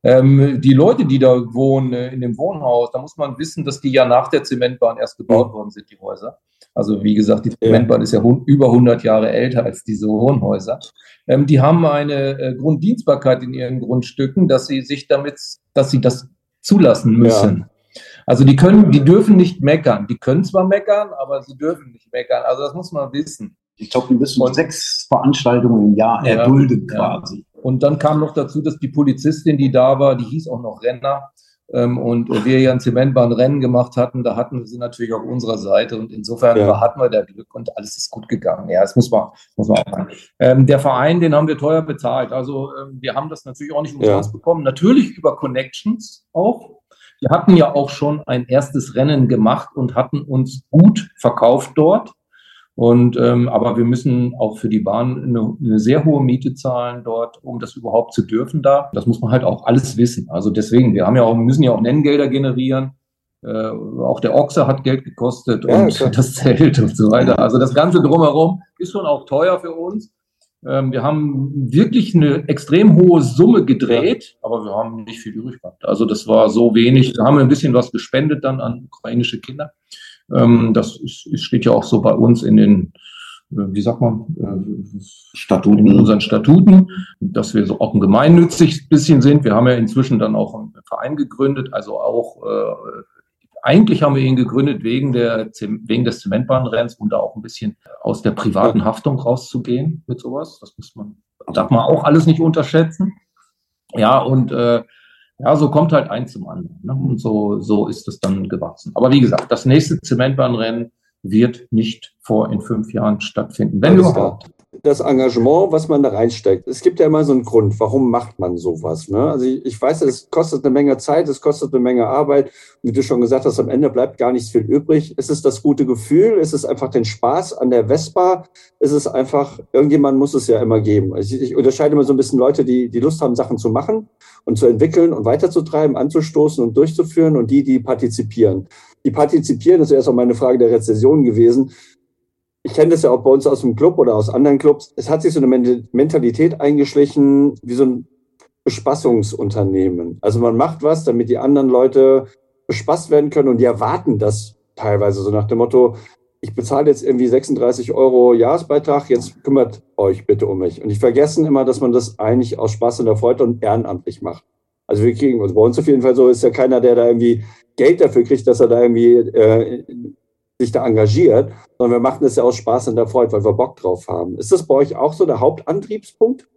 Ähm, die Leute, die da wohnen, äh, in dem Wohnhaus, da muss man wissen, dass die ja nach der Zementbahn erst gebaut worden sind, die Häuser. Also wie gesagt, die Zementbahn ist ja über 100 Jahre älter als diese Wohnhäuser. Ähm, die haben eine äh, Grunddienstbarkeit in ihren Grundstücken, dass sie sich damit, dass sie das zulassen müssen. Ja. Also die können, die dürfen nicht meckern. Die können zwar meckern, aber sie dürfen nicht meckern. Also das muss man wissen. Ich glaube, die müssen und, sechs Veranstaltungen im Jahr erdulden ja, quasi. Ja. Und dann kam noch dazu, dass die Polizistin, die da war, die hieß auch noch Renner, ähm, und wir ja ein Zementbahnrennen gemacht hatten, da hatten sie natürlich auf unserer Seite und insofern ja. hatten wir da Glück und alles ist gut gegangen. Ja, das muss man, muss man auch sagen. Ähm, der Verein, den haben wir teuer bezahlt. Also ähm, wir haben das natürlich auch nicht umsonst ja. bekommen. Natürlich über Connections auch. Wir hatten ja auch schon ein erstes Rennen gemacht und hatten uns gut verkauft dort. Und ähm, aber wir müssen auch für die Bahn eine, eine, sehr hohe Miete zahlen dort, um das überhaupt zu dürfen da. Das muss man halt auch alles wissen. Also deswegen, wir haben ja auch, müssen ja auch Nenngelder generieren. Äh, auch der Ochse hat Geld gekostet ja, und klar. das Zelt und so weiter. Also das Ganze drumherum ist schon auch teuer für uns. Ähm, wir haben wirklich eine extrem hohe Summe gedreht, aber wir haben nicht viel übrig gehabt. Also das war so wenig. Da haben wir ein bisschen was gespendet dann an ukrainische Kinder. Ähm, das ist, steht ja auch so bei uns in den, äh, wie sagt man, äh, Statuten. in unseren Statuten, dass wir so auch ein gemeinnützig bisschen sind. Wir haben ja inzwischen dann auch einen Verein gegründet, also auch äh, eigentlich haben wir ihn gegründet wegen, der, wegen des Zementbahnrenns, um da auch ein bisschen aus der privaten Haftung rauszugehen mit sowas. Das muss man, darf man auch alles nicht unterschätzen. Ja, und äh, ja, so kommt halt eins zum anderen. Ne? Und so, so ist es dann gewachsen. Aber wie gesagt, das nächste Zementbahnrennen wird nicht vor in fünf Jahren stattfinden, wenn überhaupt das Engagement, was man da reinsteckt. Es gibt ja immer so einen Grund, warum macht man sowas. Ne? Also ich, ich weiß, es kostet eine Menge Zeit, es kostet eine Menge Arbeit. Wie du schon gesagt hast, am Ende bleibt gar nichts viel übrig. Ist es das gute Gefühl? Ist es einfach den Spaß an der Vespa? Ist es einfach, irgendjemand muss es ja immer geben. Also ich unterscheide immer so ein bisschen Leute, die, die Lust haben, Sachen zu machen und zu entwickeln und weiterzutreiben, anzustoßen und durchzuführen und die, die partizipieren. Die partizipieren, das ist erst auch meine Frage der Rezession gewesen ich kenne das ja auch bei uns aus dem Club oder aus anderen Clubs. Es hat sich so eine Mentalität eingeschlichen, wie so ein Bespaßungsunternehmen. Also man macht was, damit die anderen Leute bespaßt werden können und die erwarten das teilweise so nach dem Motto, ich bezahle jetzt irgendwie 36 Euro Jahresbeitrag, jetzt kümmert euch bitte um mich. Und ich vergesse immer, dass man das eigentlich aus Spaß und der Freude und ehrenamtlich macht. Also wir kriegen, also bei uns auf jeden Fall so ist ja keiner, der da irgendwie Geld dafür kriegt, dass er da irgendwie äh, sich da engagiert, sondern wir machen das ja aus Spaß und der Freude, weil wir Bock drauf haben. Ist das bei euch auch so der Hauptantriebspunkt?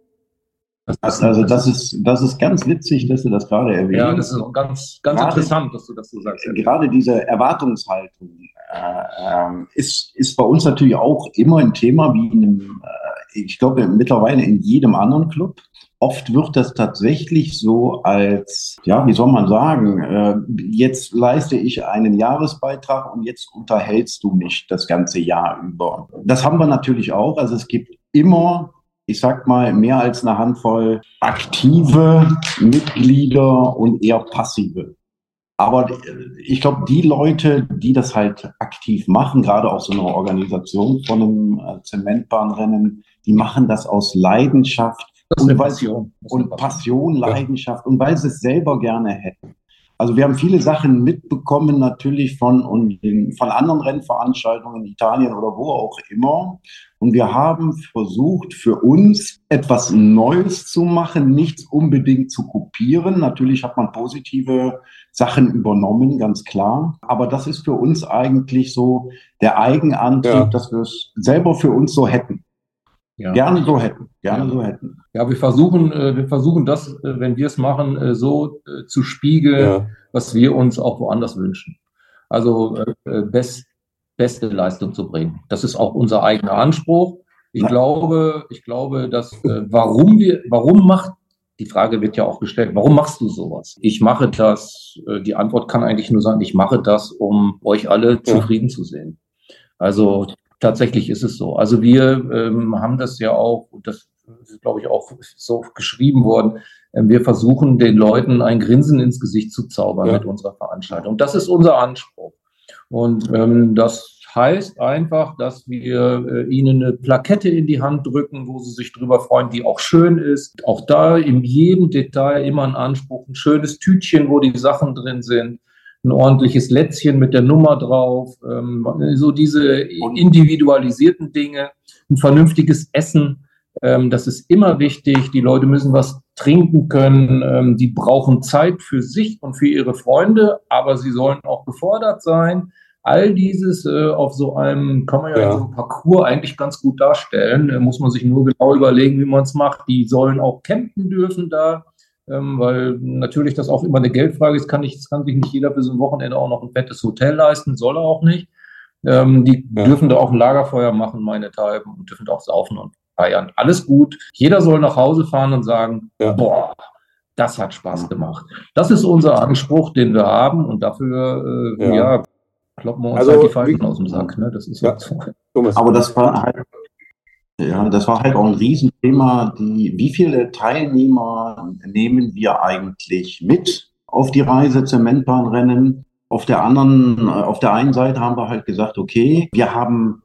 Also das ist, das ist ganz witzig, dass du das gerade erwähnst. Ja, das ist ganz, ganz gerade, interessant, dass du das so sagst. Gerade diese Erwartungshaltung äh, ähm, ist, ist bei uns natürlich auch immer ein Thema, wie in einem, äh, ich glaube mittlerweile in jedem anderen Club. Oft wird das tatsächlich so als, ja, wie soll man sagen, äh, jetzt leiste ich einen Jahresbeitrag und jetzt unterhältst du mich das ganze Jahr über. Das haben wir natürlich auch. Also es gibt immer, ich sag mal, mehr als eine Handvoll aktive Mitglieder und eher passive. Aber ich glaube, die Leute, die das halt aktiv machen, gerade auch so eine Organisation von einem äh, Zementbahnrennen, die machen das aus Leidenschaft und, Passion. und Passion, Leidenschaft und weil sie es selber gerne hätten. Also wir haben viele Sachen mitbekommen natürlich von, und von anderen Rennveranstaltungen in Italien oder wo auch immer. Und wir haben versucht, für uns etwas Neues zu machen, nichts unbedingt zu kopieren. Natürlich hat man positive Sachen übernommen, ganz klar. Aber das ist für uns eigentlich so der Eigenantrieb, ja. dass wir es selber für uns so hätten. Ja. Gerne so hätten, gerne ja. so hätten. Ja, wir versuchen, äh, wir versuchen das, äh, wenn wir es machen, äh, so zu spiegeln, ja. was wir uns auch woanders wünschen. Also best, beste Leistung zu bringen. Das ist auch unser eigener Anspruch. Ich Na. glaube, ich glaube, dass warum wir, warum macht die Frage wird ja auch gestellt, warum machst du sowas? Ich mache das, die Antwort kann eigentlich nur sein, ich mache das, um euch alle zufrieden zu sehen. Also tatsächlich ist es so. Also wir ähm, haben das ja auch, und das ist, glaube ich, auch so geschrieben worden, äh, wir versuchen den Leuten ein Grinsen ins Gesicht zu zaubern ja. mit unserer Veranstaltung. Das ist unser Anspruch. Und ähm, das heißt einfach, dass wir äh, ihnen eine Plakette in die Hand drücken, wo sie sich drüber freuen, die auch schön ist. Auch da in jedem Detail immer ein Anspruch, ein schönes Tütchen, wo die Sachen drin sind ein ordentliches Lätzchen mit der Nummer drauf, ähm, so diese individualisierten Dinge, ein vernünftiges Essen. Ähm, das ist immer wichtig. Die Leute müssen was trinken können. Ähm, die brauchen Zeit für sich und für ihre Freunde, aber sie sollen auch gefordert sein. All dieses äh, auf so einem, kann man ja, ja. so einem Parcours eigentlich ganz gut darstellen. Da muss man sich nur genau überlegen, wie man es macht. Die sollen auch campen dürfen da ähm, weil natürlich das auch immer eine Geldfrage ist, kann, nicht, kann sich nicht jeder für so ein Wochenende auch noch ein fettes Hotel leisten, soll er auch nicht. Ähm, die ja. dürfen da auch ein Lagerfeuer machen, meinethalben, und dürfen da auch saufen und feiern. Alles gut. Jeder soll nach Hause fahren und sagen, ja. boah, das hat Spaß gemacht. Das ist unser Anspruch, den wir haben und dafür, äh, ja. ja kloppen wir uns also, halt die Falten aus dem Sack. Ne? Das ist ja. so. Aber das war halt ja, das war halt auch ein Riesenthema. Die, wie viele Teilnehmer nehmen wir eigentlich mit auf die Reise Zementbahnrennen? auf der anderen, auf der einen Seite haben wir halt gesagt, okay, wir haben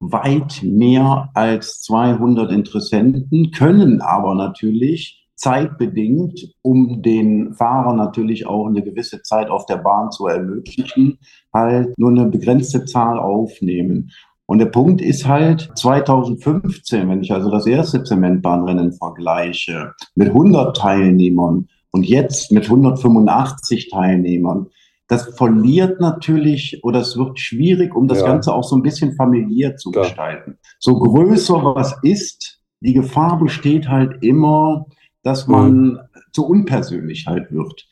weit mehr als 200 Interessenten, können aber natürlich zeitbedingt, um den Fahrer natürlich auch eine gewisse Zeit auf der Bahn zu ermöglichen, halt nur eine begrenzte Zahl aufnehmen. Und der Punkt ist halt 2015, wenn ich also das erste Zementbahnrennen vergleiche, mit 100 Teilnehmern und jetzt mit 185 Teilnehmern, das verliert natürlich oder es wird schwierig, um das ja. Ganze auch so ein bisschen familiär zu Klar. gestalten. So größer was ist, die Gefahr besteht halt immer, dass man mhm. zu unpersönlich halt wird.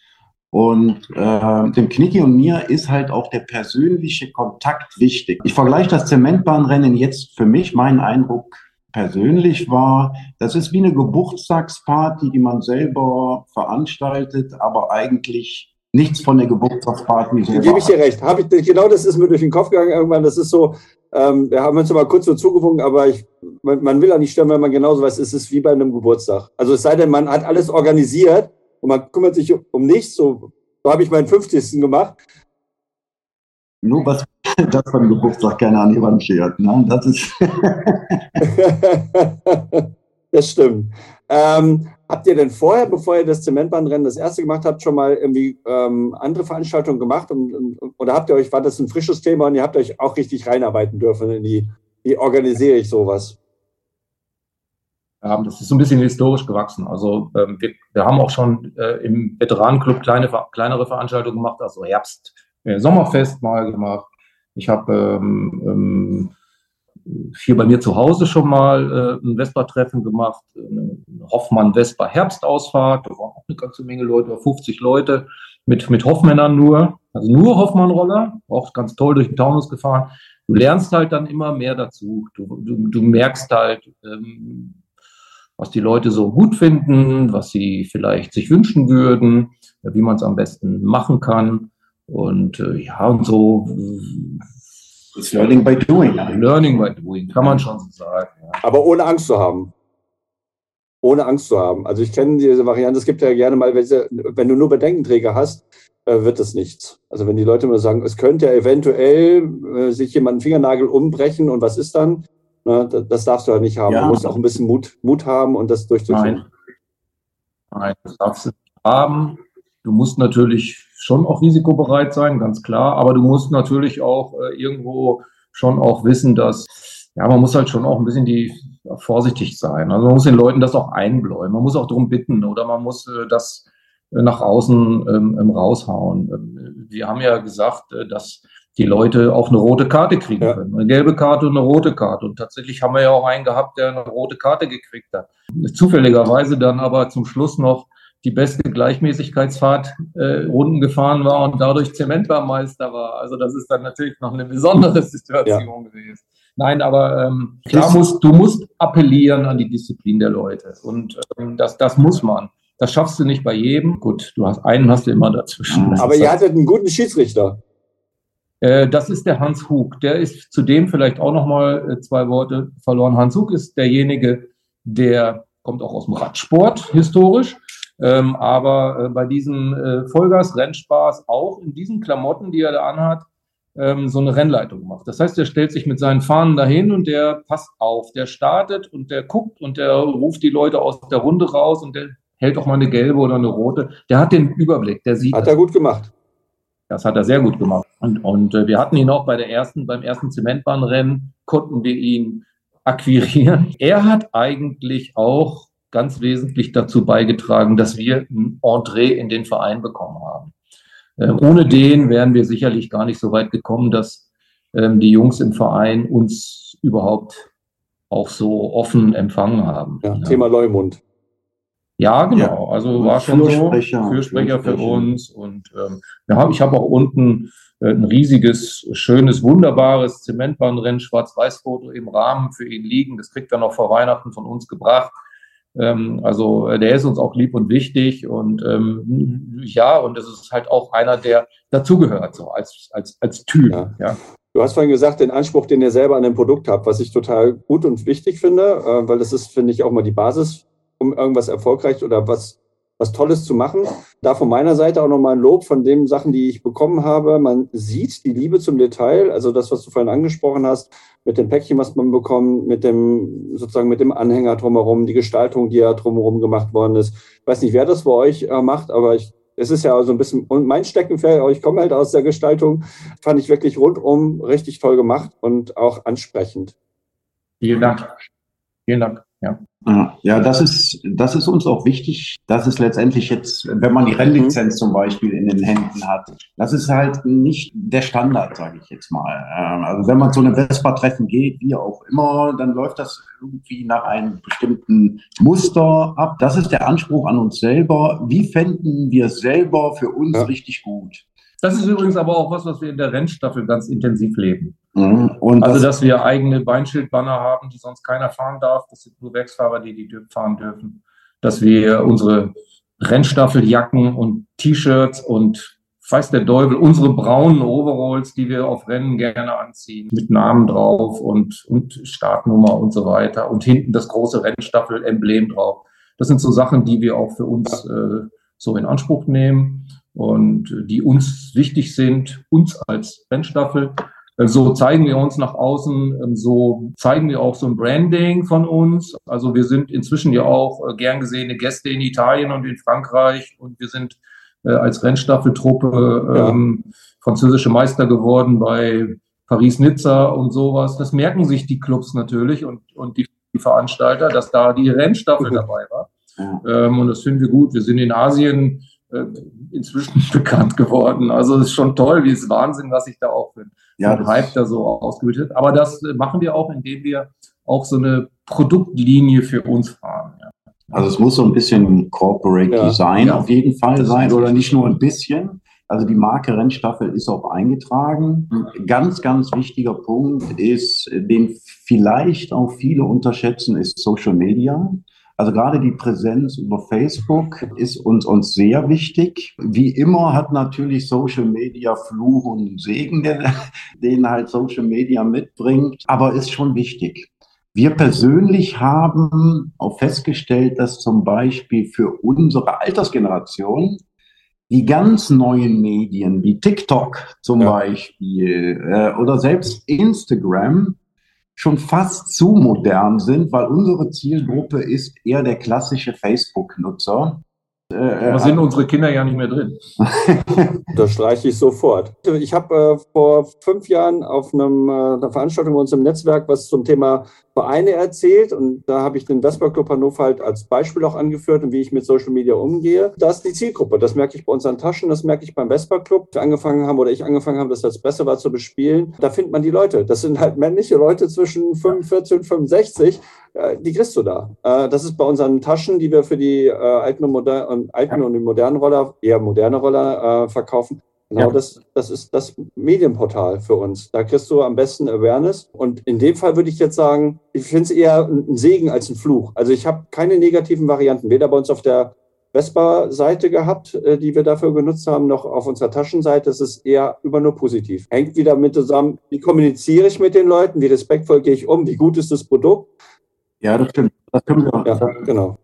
Und äh, dem Knicki und mir ist halt auch der persönliche Kontakt wichtig. Ich vergleiche das Zementbahnrennen jetzt für mich, mein Eindruck persönlich war, das ist wie eine Geburtstagsparty, die man selber veranstaltet, aber eigentlich nichts von der Geburtstagsparty selber. Gebe ich dir recht. Hab ich, genau das ist mir durch den Kopf gegangen irgendwann. Das ist so, ähm, wir haben uns mal kurz so zugewunken, aber ich, man, man, will auch nicht stören, wenn man genauso weiß, es ist wie bei einem Geburtstag. Also es sei denn, man hat alles organisiert und man kümmert sich um nichts. So, so habe ich meinen 50. gemacht. Nur was <laughs> das von Geburtstag keiner an die Wand schert. Ne? Das ist. <laughs> das stimmt. Ähm, habt ihr denn vorher, bevor ihr das Zementbahnrennen das erste gemacht habt, schon mal irgendwie ähm, andere Veranstaltungen gemacht? Und, und, oder habt ihr euch, war das ein frisches Thema und ihr habt euch auch richtig reinarbeiten dürfen in die, wie organisiere ich sowas? Ähm, das ist so ein bisschen historisch gewachsen. Also ähm, wir, wir, haben auch schon äh, im Veteranenclub kleine, kleinere Veranstaltungen gemacht, also Herbst, äh, Sommerfest mal gemacht. Ich habe ähm, ähm, hier bei mir zu Hause schon mal äh, ein Vespa-Treffen gemacht, Hoffmann-Vespa-Herbstausfahrt. Da waren auch eine ganze Menge Leute, über 50 Leute mit, mit Hoffmännern nur, also nur Hoffmann-Roller, auch ganz toll durch den Taunus gefahren. Du lernst halt dann immer mehr dazu. Du, du, du merkst halt, ähm, was die Leute so gut finden, was sie vielleicht sich wünschen würden, wie man es am besten machen kann. Und äh, ja, und so. It's Learning by Doing. Learning by Doing, kann man schon so sagen. Ja. Aber ohne Angst zu haben. Ohne Angst zu haben. Also ich kenne diese Variante, es gibt ja gerne mal, wenn du nur Bedenkenträger hast, äh, wird es nichts. Also wenn die Leute immer sagen, es könnte ja eventuell äh, sich jemand einen Fingernagel umbrechen und was ist dann? Ne, das darfst du halt nicht haben. Ja. Du musst auch ein bisschen Mut, Mut haben und das durchzuführen. Nein. Nein, das darfst du nicht haben. Du musst natürlich schon auch risikobereit sein, ganz klar, aber du musst natürlich auch äh, irgendwo schon auch wissen, dass, ja, man muss halt schon auch ein bisschen die ja, vorsichtig sein. Also man muss den Leuten das auch einbläuen. Man muss auch darum bitten oder man muss äh, das äh, nach außen ähm, ähm raushauen. Ähm, wir haben ja gesagt, äh, dass die Leute auch eine rote Karte kriegen ja. können. Eine gelbe Karte und eine rote Karte. Und tatsächlich haben wir ja auch einen gehabt, der eine rote Karte gekriegt hat. Zufälligerweise dann aber zum Schluss noch die beste Gleichmäßigkeitsfahrt äh, Runden gefahren war und dadurch Zementbarmeister war. Also das ist dann natürlich noch eine besondere <laughs> Situation ja. gewesen. Nein, aber ähm, klar musst, du musst appellieren an die Disziplin der Leute. Und ähm, das, das muss man. Das schaffst du nicht bei jedem. Gut, du hast einen hast du immer dazwischen. Aber ihr hattet einen guten Schiedsrichter. Äh, das ist der Hans Hug. Der ist zudem vielleicht auch noch mal äh, zwei Worte verloren. Hans Hug ist derjenige, der kommt auch aus dem Radsport historisch, ähm, aber äh, bei diesem Vollgas-Rennspaß auch in diesen Klamotten, die er da anhat, ähm, so eine Rennleitung macht. Das heißt, er stellt sich mit seinen Fahnen dahin und der passt auf, der startet und der guckt und der ruft die Leute aus der Runde raus und der hält auch mal eine gelbe oder eine rote. Der hat den Überblick, der sieht. Hat er gut gemacht. Das hat er sehr gut gemacht. Und, und äh, wir hatten ihn auch bei der ersten, beim ersten Zementbahnrennen, konnten wir ihn akquirieren. <laughs> Er hat eigentlich auch ganz wesentlich dazu beigetragen, dass wir ein Entree in den Verein bekommen haben. Äh, ohne den wären wir sicherlich gar nicht so weit gekommen, dass ähm, die Jungs im Verein uns überhaupt auch so offen empfangen haben. Ja, ja. Thema Leumund. Ja, genau. Ja. Also war schon Fürsprecher, so Fürsprecher für uns. Und ähm, wir haben, ich habe auch unten äh, ein riesiges, schönes, wunderbares Zementbahnrennen, Schwarz-Weiß-Foto im Rahmen für ihn liegen. Das kriegt er noch vor Weihnachten von uns gebracht. Ähm, also äh, der ist uns auch lieb und wichtig. Und ähm, ja, und es ist halt auch einer, der dazugehört, so als, als, als Typ. Ja. ja. Du hast vorhin gesagt, den Anspruch, den ihr selber an dem Produkt habt, was ich total gut und wichtig finde, äh, weil das ist, finde ich, auch mal die Basis um irgendwas erfolgreich oder was was Tolles zu machen. Da von meiner Seite auch nochmal ein Lob von den Sachen, die ich bekommen habe. Man sieht die Liebe zum Detail, also das, was du vorhin angesprochen hast, mit dem Päckchen, was man bekommt, mit dem, sozusagen mit dem Anhänger drumherum, die Gestaltung, die ja drumherum gemacht worden ist. Ich weiß nicht, wer das bei euch äh, macht, aber ich, es ist ja so ein bisschen, und mein Steckenpferd, ich komme halt aus der Gestaltung, fand ich wirklich rundum richtig toll gemacht und auch ansprechend. Vielen Dank. Vielen Dank. Ja. Ja, das ist, das ist uns auch wichtig, dass es letztendlich jetzt, wenn man die Rennlizenz mhm. zum Beispiel in den Händen hat, das ist halt nicht der Standard, sage ich jetzt mal. Ähm, also wenn man zu einem Vespa-Treffen geht, wie auch immer, dann läuft das irgendwie nach einem bestimmten Muster ab. Das ist der Anspruch an uns selber. Wie fänden wir es selber für uns ja. richtig gut? Das ist übrigens aber auch was, was wir in der Rennstaffel ganz intensiv leben. Mhm. also, das dass wir eigene Beinschildbanner haben, die sonst keiner fahren darf. Das sind nur Werksfahrer, die die fahren dürfen. Dass wir unsere Rennstaffeljacken und T-Shirts und weiß der Teufel, unsere braunen Overalls, die wir auf Rennen gerne anziehen, mit Namen drauf und, und Startnummer und so weiter. Und hinten das große Rennstaffel-Emblem drauf. Das sind so Sachen, die wir auch für uns äh, so in Anspruch nehmen und die uns wichtig sind, uns als Rennstaffel. So zeigen wir uns nach außen, so zeigen wir auch so ein Branding von uns. Also wir sind inzwischen ja auch äh, gern gesehene Gäste in Italien und in Frankreich und wir sind äh, als Rennstaffeltruppe ähm, französische Meister geworden bei Paris-Nizza und sowas. Das merken sich die Clubs natürlich und, und die, die Veranstalter, dass da die Rennstaffel dabei war. Ja. Ähm, und das finden wir gut. Wir sind in Asien äh, inzwischen <laughs> bekannt geworden. Also es ist schon toll, wie es Wahnsinn, was sich da auch für ja, ein Hype da so ausgebildet hat. Aber das äh, machen wir auch, indem wir auch so eine Produktlinie für uns fahren. Ja. Also es muss so ein bisschen Corporate ja. Design ja. auf jeden Fall das sein oder nicht nur ein bisschen. Also die Marke Rennstaffel ist auch eingetragen. Ein ganz, ganz wichtiger Punkt ist, den vielleicht auch viele unterschätzen, ist Social Media. Also gerade die Präsenz über Facebook ist uns, uns sehr wichtig. Wie immer hat natürlich Social Media Fluch und Segen, den, <laughs> den halt Social Media mitbringt, aber ist schon wichtig. Wir persönlich haben auch festgestellt, dass zum Beispiel für unsere Altersgeneration die ganz neuen Medien wie TikTok zum ja. Beispiel äh, oder selbst Instagram schon fast zu modern sind, weil unsere Zielgruppe ist eher der klassische Facebook-Nutzer. Äh, da sind unsere Kinder ja nicht mehr drin. <laughs> das streiche ich sofort. Ich habe äh, vor fünf Jahren auf einem, äh, einer Veranstaltung bei uns im Netzwerk was zum Thema Vereine erzählt und da habe ich den Vespa Club Hannover halt als Beispiel auch angeführt und wie ich mit Social Media umgehe. Das ist die Zielgruppe. Das merke ich bei unseren Taschen, das merke ich beim Vespa Club. Wir angefangen haben oder ich angefangen habe, das als besser war zu bespielen. Da findet man die Leute. Das sind halt männliche Leute zwischen 45 und 65. Äh, die kriegst du da. Äh, das ist bei unseren Taschen, die wir für die äh, alten und, moder alten und die modernen Roller, eher moderne Roller verkaufen Genau, ja. das, das ist das Medienportal für uns. Da kriegst du am besten Awareness. Und in dem Fall würde ich jetzt sagen, ich finde es eher ein Segen als ein Fluch. Also ich habe keine negativen Varianten, weder bei uns auf der Vespa-Seite gehabt, äh, die wir dafür genutzt haben, noch auf unserer Taschenseite. Es ist eher immer nur positiv. Hängt wieder mit zusammen, wie kommuniziere ich mit den Leuten, wie respektvoll gehe ich um, wie gut ist das Produkt. Ja, das stimmt. Das können wir auch. Ja, genau.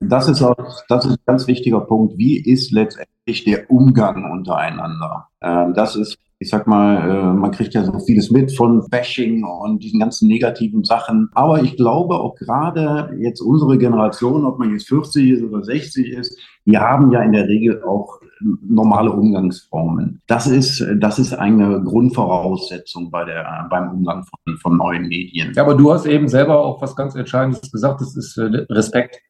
Das ist, auch, das ist ein ganz wichtiger Punkt. Wie ist letztendlich der Umgang untereinander? Ähm, das ist, ich sag mal, äh, man kriegt ja so vieles mit von Bashing und diesen ganzen negativen Sachen. Aber ich glaube auch gerade jetzt unsere Generation, ob man jetzt 40 ist oder 60 ist, die haben ja in der Regel auch normale Umgangsformen. Das ist, das ist eine Grundvoraussetzung bei der, beim Umgang von, von neuen Medien. Ja, aber du hast eben selber auch was ganz Entscheidendes gesagt, das ist äh, Respekt.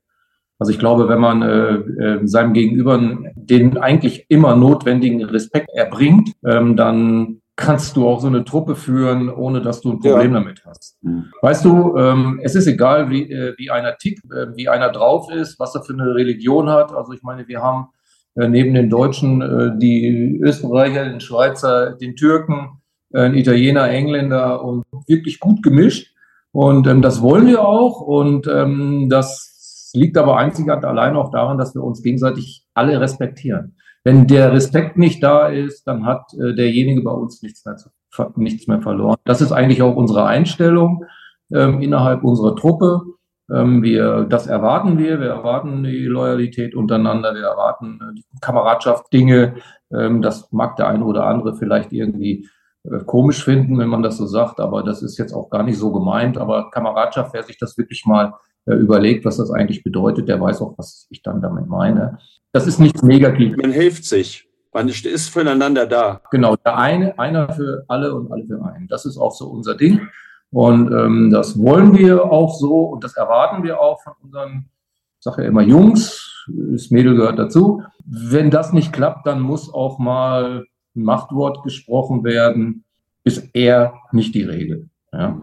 Also ich glaube, wenn man äh, äh, seinem Gegenüber den eigentlich immer notwendigen Respekt erbringt, ähm, dann kannst du auch so eine Truppe führen, ohne dass du ein Problem ja. damit hast. Mhm. Weißt du, ähm, es ist egal, wie, äh, wie einer tickt, äh, wie einer drauf ist, was er für eine Religion hat. Also ich meine, wir haben äh, neben den Deutschen äh, die Österreicher, den Schweizer, den Türken, äh, Italiener, Engländer und wirklich gut gemischt. Und ähm, das wollen wir auch. Und ähm, das liegt aber einzig und allein auch daran, dass wir uns gegenseitig alle respektieren. Wenn der Respekt nicht da ist, dann hat äh, derjenige bei uns nichts mehr, zu, nichts mehr verloren. Das ist eigentlich auch unsere Einstellung ähm, innerhalb unserer Truppe. Ähm, wir, das erwarten wir. Wir erwarten die Loyalität untereinander. Wir erwarten äh, die Kameradschaft, Dinge. Ähm, das mag der eine oder andere vielleicht irgendwie äh, komisch finden, wenn man das so sagt, aber das ist jetzt auch gar nicht so gemeint. Aber Kameradschaft, wer sich das wirklich mal überlegt, was das eigentlich bedeutet, der weiß auch, was ich dann damit meine. Das ist nichts Negatives. Man hilft sich. Man ist füreinander da. Genau, der eine, einer für alle und alle für einen. Das ist auch so unser Ding. Und ähm, das wollen wir auch so und das erwarten wir auch von unseren, ich sage ja immer Jungs, das Mädel gehört dazu. Wenn das nicht klappt, dann muss auch mal ein Machtwort gesprochen werden, ist eher nicht die Regel. Ja?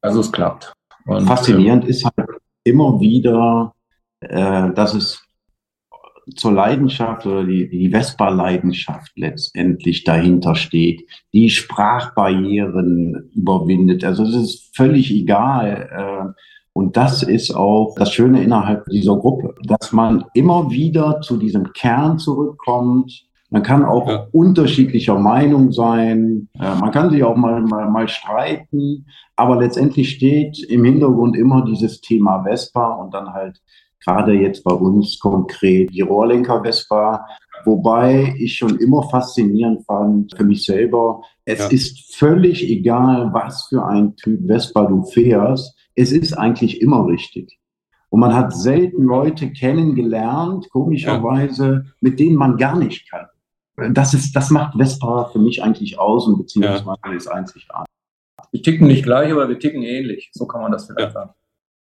Also es klappt. Und, Faszinierend äh, ist halt immer wieder, äh, dass es zur Leidenschaft oder die, die Vespa-Leidenschaft letztendlich dahinter steht, die Sprachbarrieren überwindet. Also es ist völlig egal. Äh, und das ist auch das Schöne innerhalb dieser Gruppe, dass man immer wieder zu diesem Kern zurückkommt. Man kann auch ja. unterschiedlicher Meinung sein. Man kann sich auch mal, mal, mal streiten. Aber letztendlich steht im Hintergrund immer dieses Thema Vespa und dann halt gerade jetzt bei uns konkret die Rohrlenker Vespa, wobei ich schon immer faszinierend fand für mich selber. Es ja. ist völlig egal, was für ein Typ Vespa du fährst. Es ist eigentlich immer richtig. Und man hat selten Leute kennengelernt, komischerweise, ja. mit denen man gar nicht kann. Das ist, das macht Vespa für mich eigentlich aus und beziehungsweise ja. ist einzigartig. Wir ticken nicht gleich, aber wir ticken ähnlich. So kann man das vielleicht sagen.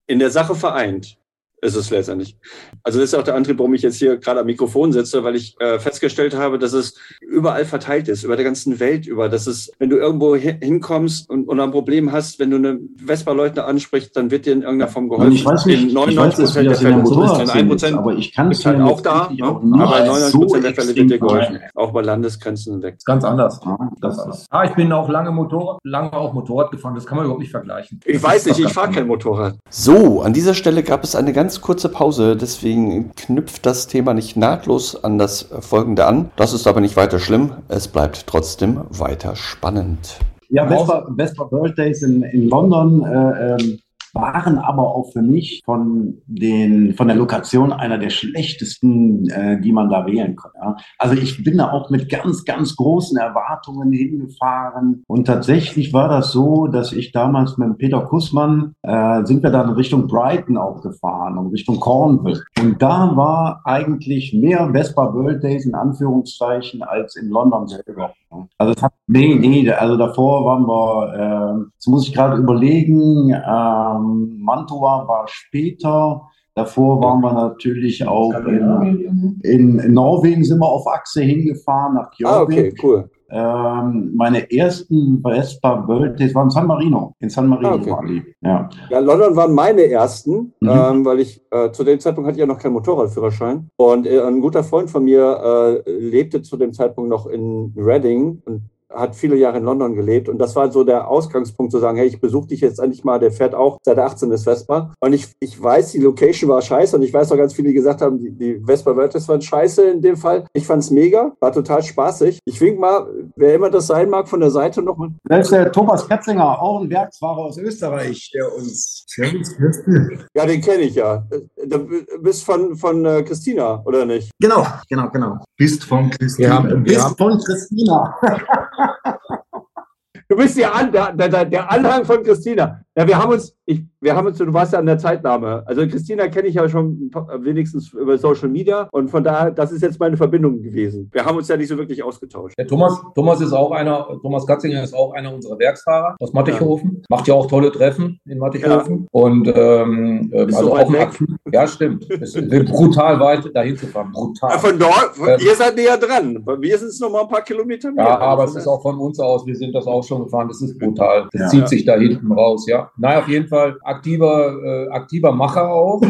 In der Sache vereint ist es letztendlich. Also das ist auch der Antrieb, warum ich jetzt hier gerade am Mikrofon sitze, weil ich äh, festgestellt habe, dass es überall verteilt ist, über der ganzen Welt über. Dass es, wenn du irgendwo hinkommst und, und ein Problem hast, wenn du eine Vespa-Leute ansprichst, dann wird dir in irgendeiner Form geholfen. Ich weiß nicht, in 99 Prozent der Fälle so ist. In 1 Prozent aber ich kann es halt auch da, ne? aber in 99 Prozent der Fälle wird dir geholfen. Auch bei Landesgrenzen weg. Ganz anders. Das ist. Ah, ich bin auch lange Motorrad, lange auch Motorrad gefahren. Das kann man überhaupt nicht vergleichen. Ich weiß nicht, ich fahre kein Motorrad. So, an dieser Stelle gab es eine ganz ganz kurze Pause, deswegen knüpft das Thema nicht nahtlos an das folgende an. Das ist aber nicht weiter schlimm, es bleibt trotzdem weiter spannend. Ja, Vespa, Vespa Birthdays in, in London äh, ähm, waren aber auch für mich von, den, von der Lokation einer der schlechtesten, äh, die man da wählen kann. Ja. Also ich bin da auch mit ganz, ganz großen Erwartungen hingefahren. Und tatsächlich war das so, dass ich damals mit Peter Kussmann, äh, sind wir dann Richtung Brighton auch gefahren und Richtung Cornwall. Und da war eigentlich mehr Vespa World Days in Anführungszeichen als in London selber. Also es hat, nee, nee, also davor waren wir, äh, jetzt muss ich gerade überlegen, ähm, Mantua war später, davor waren wir natürlich auch in, in, in Norwegen sind wir auf Achse hingefahren, nach Kjörvik. Ah, okay, cool. Ähm, meine ersten Vespa World Days waren in San Marino. In San Marino ah, okay. waren die. Ja. ja, London waren meine ersten, mhm. ähm, weil ich äh, zu dem Zeitpunkt hatte ich ja noch keinen Motorradführerschein. Und äh, ein guter Freund von mir äh, lebte zu dem Zeitpunkt noch in Reading und hat viele Jahre in London gelebt und das war so der Ausgangspunkt zu sagen, hey, ich besuche dich jetzt endlich mal, der fährt auch seit 18 ist Vespa und ich, ich weiß, die Location war scheiße und ich weiß auch ganz viele, die gesagt haben, die, die Vespa Vertes waren scheiße in dem Fall. Ich fand es mega, war total spaßig. Ich wink mal, wer immer das sein mag, von der Seite nochmal. Das ist der Thomas Ketzinger, auch ein Werksfahrer aus Österreich, der uns Ja, den kenne ich ja. Du bist von, von äh, Christina, oder nicht? Genau, genau, genau. Bist von Christina. Ja, bist von Christina. <laughs> Du bist ja der, der, der Anhang von Christina. Ja, wir haben uns, ich, wir haben uns, du warst ja an der Zeitnahme. Also Christina kenne ich ja schon wenigstens über Social Media und von daher, das ist jetzt meine Verbindung gewesen. Wir haben uns ja nicht so wirklich ausgetauscht. Der Thomas, Thomas ist auch einer, Thomas Gatzinger ist auch einer unserer Werksfahrer aus Mattighofen. Ja. Macht ja auch tolle Treffen in Mattighofen. Ja. Und ähm, also so auch weg. Ja, stimmt. Es ist brutal weit dahin zu fahren. Brutal. Ja, von dort, ähm, ihr seid näher dran. Wir sind es noch mal ein paar Kilometer mehr. Ja, aber es ist auch von uns aus, wir sind das auch schon gefahren. Das ist brutal. Das zieht sich da hinten raus, ja. Naja, auf jeden Fall aktiver, äh, aktiver Macher auch.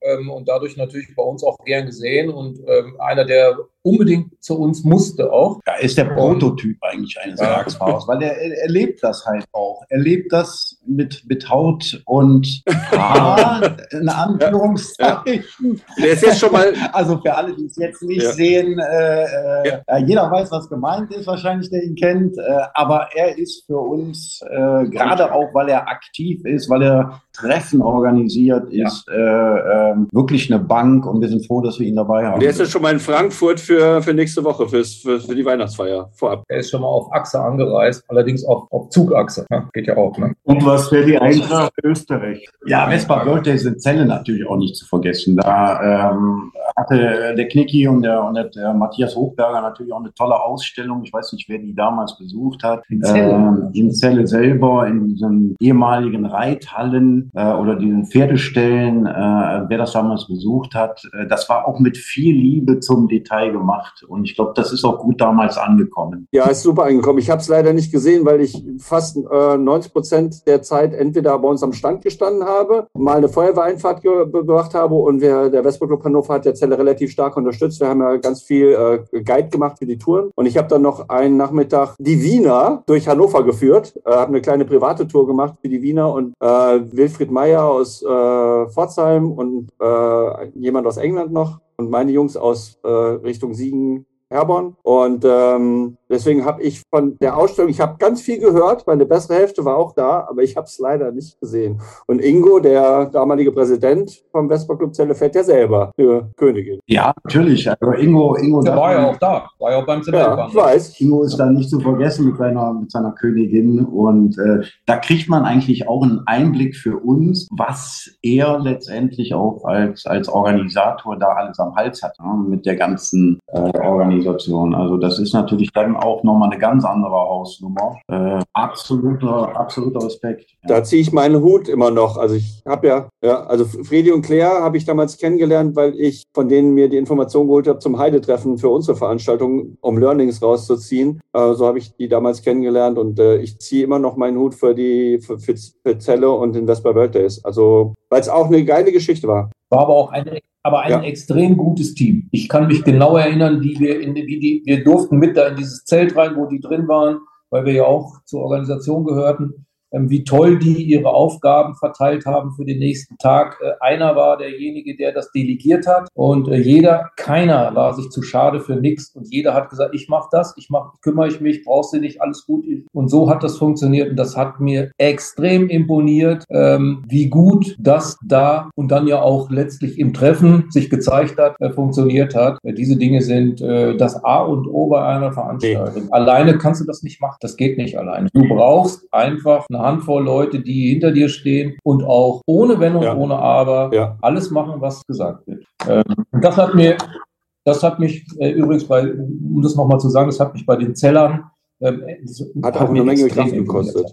Ähm, und dadurch natürlich bei uns auch gern gesehen. Und ähm, einer, der unbedingt zu uns musste auch. Er ist der Prototyp eigentlich eines ja. Werksfahrers, weil er, er, lebt das halt auch. Er lebt das mit, mit Haut und <laughs> Haar, in Anführungszeichen. Ja. Der ist jetzt schon mal. <laughs> Also für alle, die es jetzt nicht ja. sehen, äh, äh, jeder weiß, was gemeint ist, wahrscheinlich, der ihn kennt. Äh, aber er ist für uns, äh, gerade auch, weil er aktiv ist, weil er Treffen organisiert ist, äh, ähm, wirklich eine Bank und wir sind froh, dass wir ihn dabei haben. Der ist jetzt schon mal in Frankfurt für, für nächste Woche, fürs, für, für die Weihnachtsfeier vorab. Er ist schon mal auf Achse angereist, allerdings auf, auf Zugachse. Ne? Geht ja auch. Ne? Und was für die Eintracht Österreich? Ja, Vespa Birthday sind Zelle natürlich auch nicht zu vergessen. Da ähm, hatte der Knicki und der, und der Matthias Hochberger natürlich auch eine tolle Ausstellung. Ich weiß nicht, wer die damals besucht hat. In Zelle, ähm, in Zelle selber, in diesen ehemaligen Reithallen äh, oder diesen Pferdestellen, äh, wer das damals besucht hat. Äh, das war auch mit viel Liebe zum Detail gemacht. Und ich glaube, das ist auch gut damals angekommen. Ja, ist super angekommen. Ich habe es leider nicht gesehen, weil ich fast äh, 90 Prozent der Zeit entweder bei uns am Stand gestanden habe, mal eine Feuerwehreinfahrt ge gemacht habe und wir, der Westblock Hannover hat der Zelle relativ stark unterstützt. Wir haben ja ganz viel äh, Guide gemacht für die Touren. Und ich habe dann noch einen Nachmittag die Wiener durch Hannover geführt, äh, habe eine kleine private Tour gemacht für die Wiener und äh, Wilfried Meyer aus äh, Pforzheim und äh, jemand aus England noch und meine Jungs aus äh, Richtung Siegen, Herborn. Und ähm, deswegen habe ich von der Ausstellung, ich habe ganz viel gehört, meine bessere Hälfte war auch da, aber ich habe es leider nicht gesehen. Und Ingo, der damalige Präsident vom Vespa Club Zelle, fährt ja selber für Königin. Ja, natürlich. Also Ingo, Ingo der war ja auch da, war ja auch beim Zellenbahn. Ja, ich weiß. Ingo ist da nicht zu vergessen mit seiner, mit seiner Königin. Und äh, da kriegt man eigentlich auch einen Einblick für uns, was er letztendlich auch als, als Organisator da alles am Hals hat, ne? mit der ganzen äh, Organisation. Organisation. Also das ist natürlich dann auch nochmal eine ganz andere Hausnummer. Äh, absoluter, absoluter Respekt. Ja. Da ziehe ich meinen Hut immer noch. Also ich habe ja, ja, also Fredi und Claire habe ich damals kennengelernt, weil ich von denen mir die Information geholt habe zum Heidetreffen für unsere Veranstaltung, um Learnings rauszuziehen. Äh, so habe ich die damals kennengelernt und äh, ich ziehe immer noch meinen Hut für die für, für, für Zelle und den Vespa Birthdays. Also weil es auch eine geile Geschichte war. War aber auch eine aber ein ja. extrem gutes Team. Ich kann mich genau erinnern, wie wir in wie die, wir durften mit da in dieses Zelt rein, wo die drin waren, weil wir ja auch zur Organisation gehörten. Ähm, wie toll die ihre Aufgaben verteilt haben für den nächsten Tag. Äh, einer war derjenige, der das delegiert hat und äh, jeder, keiner war sich zu schade für nichts und jeder hat gesagt, ich mache das, ich mach, kümmere ich mich, brauchst du nicht, alles gut. Und so hat das funktioniert und das hat mir extrem imponiert, ähm, wie gut das da und dann ja auch letztlich im Treffen sich gezeigt hat, äh, funktioniert hat. Diese Dinge sind das A und O bei einer Veranstaltung. Nee. Alleine kannst du das nicht machen. Das geht nicht alleine. Du brauchst einfach eine Handvoll Leute, die hinter dir stehen und auch ohne Wenn und ja. ohne Aber ja. alles machen, was gesagt wird. Ähm, das hat mir, das hat mich äh, übrigens bei, um das nochmal zu sagen, das hat mich bei den Zellern ähm, hat auch eine Menge Kraft gekostet.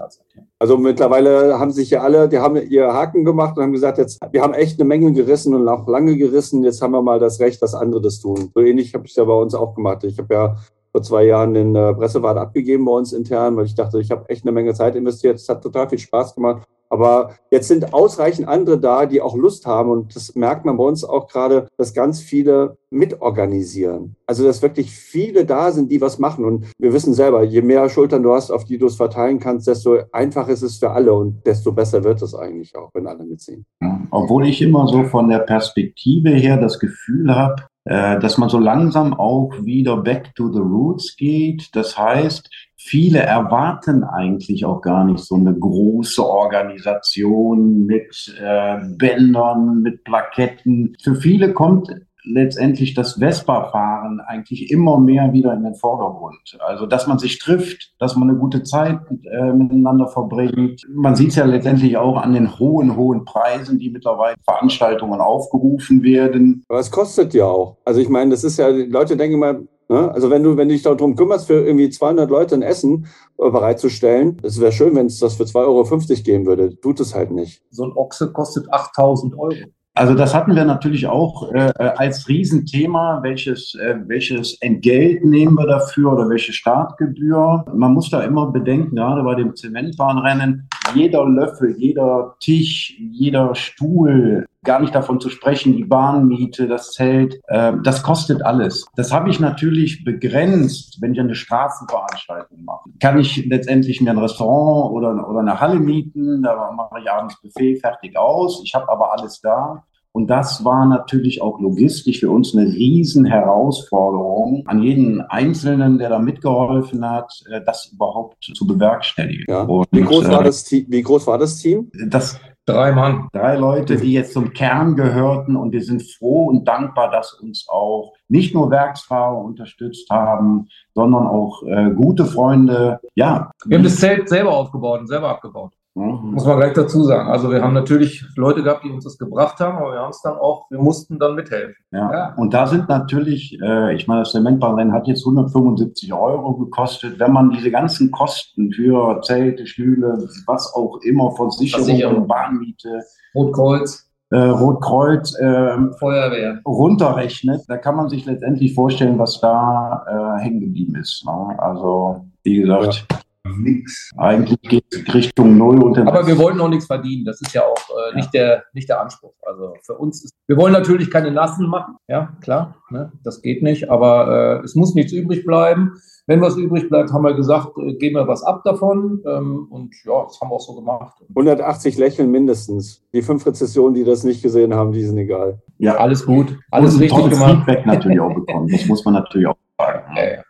Also mittlerweile haben sich ja alle, die haben ihr Haken gemacht und haben gesagt, jetzt, wir haben echt eine Menge gerissen und auch lange gerissen, jetzt haben wir mal das Recht, dass andere das tun. So ähnlich habe ich es ja bei uns auch gemacht. Ich habe ja vor zwei Jahren den äh, Pressewart abgegeben bei uns intern, weil ich dachte, ich habe echt eine Menge Zeit investiert. Es hat total viel Spaß gemacht. Aber jetzt sind ausreichend andere da, die auch Lust haben. Und das merkt man bei uns auch gerade, dass ganz viele mitorganisieren. Also, dass wirklich viele da sind, die was machen. Und wir wissen selber, je mehr Schultern du hast, auf die du es verteilen kannst, desto einfacher ist es für alle und desto besser wird es eigentlich auch, wenn alle mitziehen. Obwohl ich immer so von der Perspektive her das Gefühl habe, dass man so langsam auch wieder back to the roots geht. Das heißt, viele erwarten eigentlich auch gar nicht so eine große Organisation mit äh, Bändern, mit Plaketten. Für viele kommt letztendlich das Vespa-Fahren eigentlich immer mehr wieder in den Vordergrund. Also, dass man sich trifft, dass man eine gute Zeit äh, miteinander verbringt. Man sieht es ja letztendlich auch an den hohen, hohen Preisen, die mittlerweile Veranstaltungen aufgerufen werden. Aber es kostet ja auch. Also, ich meine, das ist ja, die Leute denken immer, ne? also wenn du, wenn du dich darum kümmerst, für irgendwie 200 Leute ein Essen äh, bereitzustellen, es wäre schön, wenn es das für 2,50 Euro geben würde. Tut es halt nicht. So ein Ochse kostet 8000 Euro. Also das hatten wir natürlich auch äh, als Riesenthema. Welches, äh, welches Entgelt nehmen wir dafür oder welche Startgebühr? Man muss da immer bedenken, gerade bei dem Zementbahnrennen, jeder Löffel, jeder Tisch, jeder Stuhl, gar nicht davon zu sprechen, die Bahnmiete, das Zelt, äh, das kostet alles. Das habe ich natürlich begrenzt, wenn ich eine Straßenveranstaltung mache. Kann ich letztendlich mir ein Restaurant oder, oder eine Halle mieten, da mache ich abends Buffet fertig aus. Ich habe aber alles da. Und das war natürlich auch logistisch für uns eine riesen Herausforderung, an jeden Einzelnen, der da mitgeholfen hat, äh, das überhaupt zu bewerkstelligen. Ja. wie, groß war äh, das Team? wie groß war das Team? Das Drei Mann. Drei Leute, die jetzt zum Kern gehörten und wir sind froh und dankbar, dass uns auch nicht nur Werksfahrer unterstützt haben, sondern auch äh, gute Freunde. Ja. Wir haben das Zelt selber aufgebaut und selber abgebaut. Mhm. Muss man gleich dazu sagen. Also wir haben natürlich Leute gehabt, die uns das gebracht haben, aber wir haben es dann auch, wir mussten dann mithelfen. Ja. ja. Und da sind natürlich, äh, ich meine, das Zementbahnrennen hat jetzt 175 Euro gekostet. Wenn man diese ganzen Kosten für Zelte, Stühle, was auch immer, Versicherung, Versicherung. Bahnmiete, Rotkreuz, äh, Rotkreuz äh, Feuerwehr runterrechnet, da kann man sich letztendlich vorstellen, was da äh, hängen geblieben ist. Ne? Also wie gesagt, ja nichts. Eigentlich geht es Richtung Null. Und Aber wir wollen noch nichts verdienen. Das ist ja auch äh, nicht, ja. der, nicht der Anspruch. Also für uns ist, wir wollen natürlich keine Nassen machen. Ja, klar, ne? das geht nicht. Aber äh, es muss nichts übrig bleiben. Wenn was übrig bleibt, haben wir gesagt, äh, geben wir was ab davon. Ähm, und ja, das haben wir auch so gemacht. 180 Lächeln mindestens. Die fünf Rezessionen, die das nicht gesehen haben, die sind egal. Ja, alles gut. Alles und richtig gemacht. Feedback natürlich auch bekommen. Das muss man natürlich auch sagen. Ja, ja.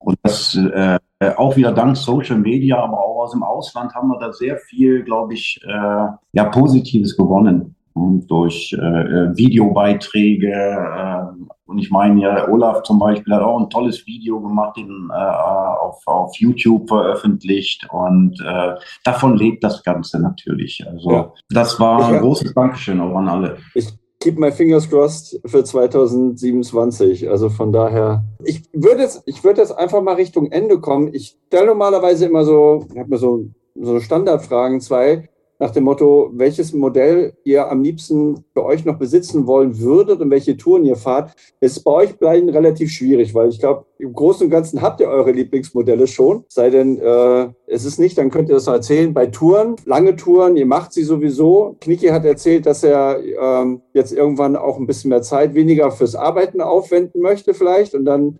Und das äh, auch wieder dank Social Media, aber auch aus dem Ausland haben wir da sehr viel, glaube ich, äh, ja, Positives gewonnen. Und durch äh, äh Videobeiträge. Äh, und ich meine ja, Olaf zum Beispiel hat auch ein tolles Video gemacht, den, äh, auf, auf YouTube veröffentlicht. Und äh, davon lebt das Ganze natürlich. Also ja. das war ein großes Dankeschön auch an alle. Ich keep my fingers crossed für 2027. Also von daher, ich würde jetzt, ich würde jetzt einfach mal Richtung Ende kommen. Ich stelle normalerweise immer so, ich habe mir so, so Standardfragen, zwei nach dem Motto, welches Modell ihr am liebsten für euch noch besitzen wollen würdet und welche Touren ihr fahrt, ist bei euch beiden relativ schwierig, weil ich glaube, im Großen und Ganzen habt ihr eure Lieblingsmodelle schon. Sei denn, äh, es ist nicht, dann könnt ihr das erzählen. Bei Touren, lange Touren, ihr macht sie sowieso. Knicki hat erzählt, dass er ähm, jetzt irgendwann auch ein bisschen mehr Zeit weniger fürs Arbeiten aufwenden möchte vielleicht und dann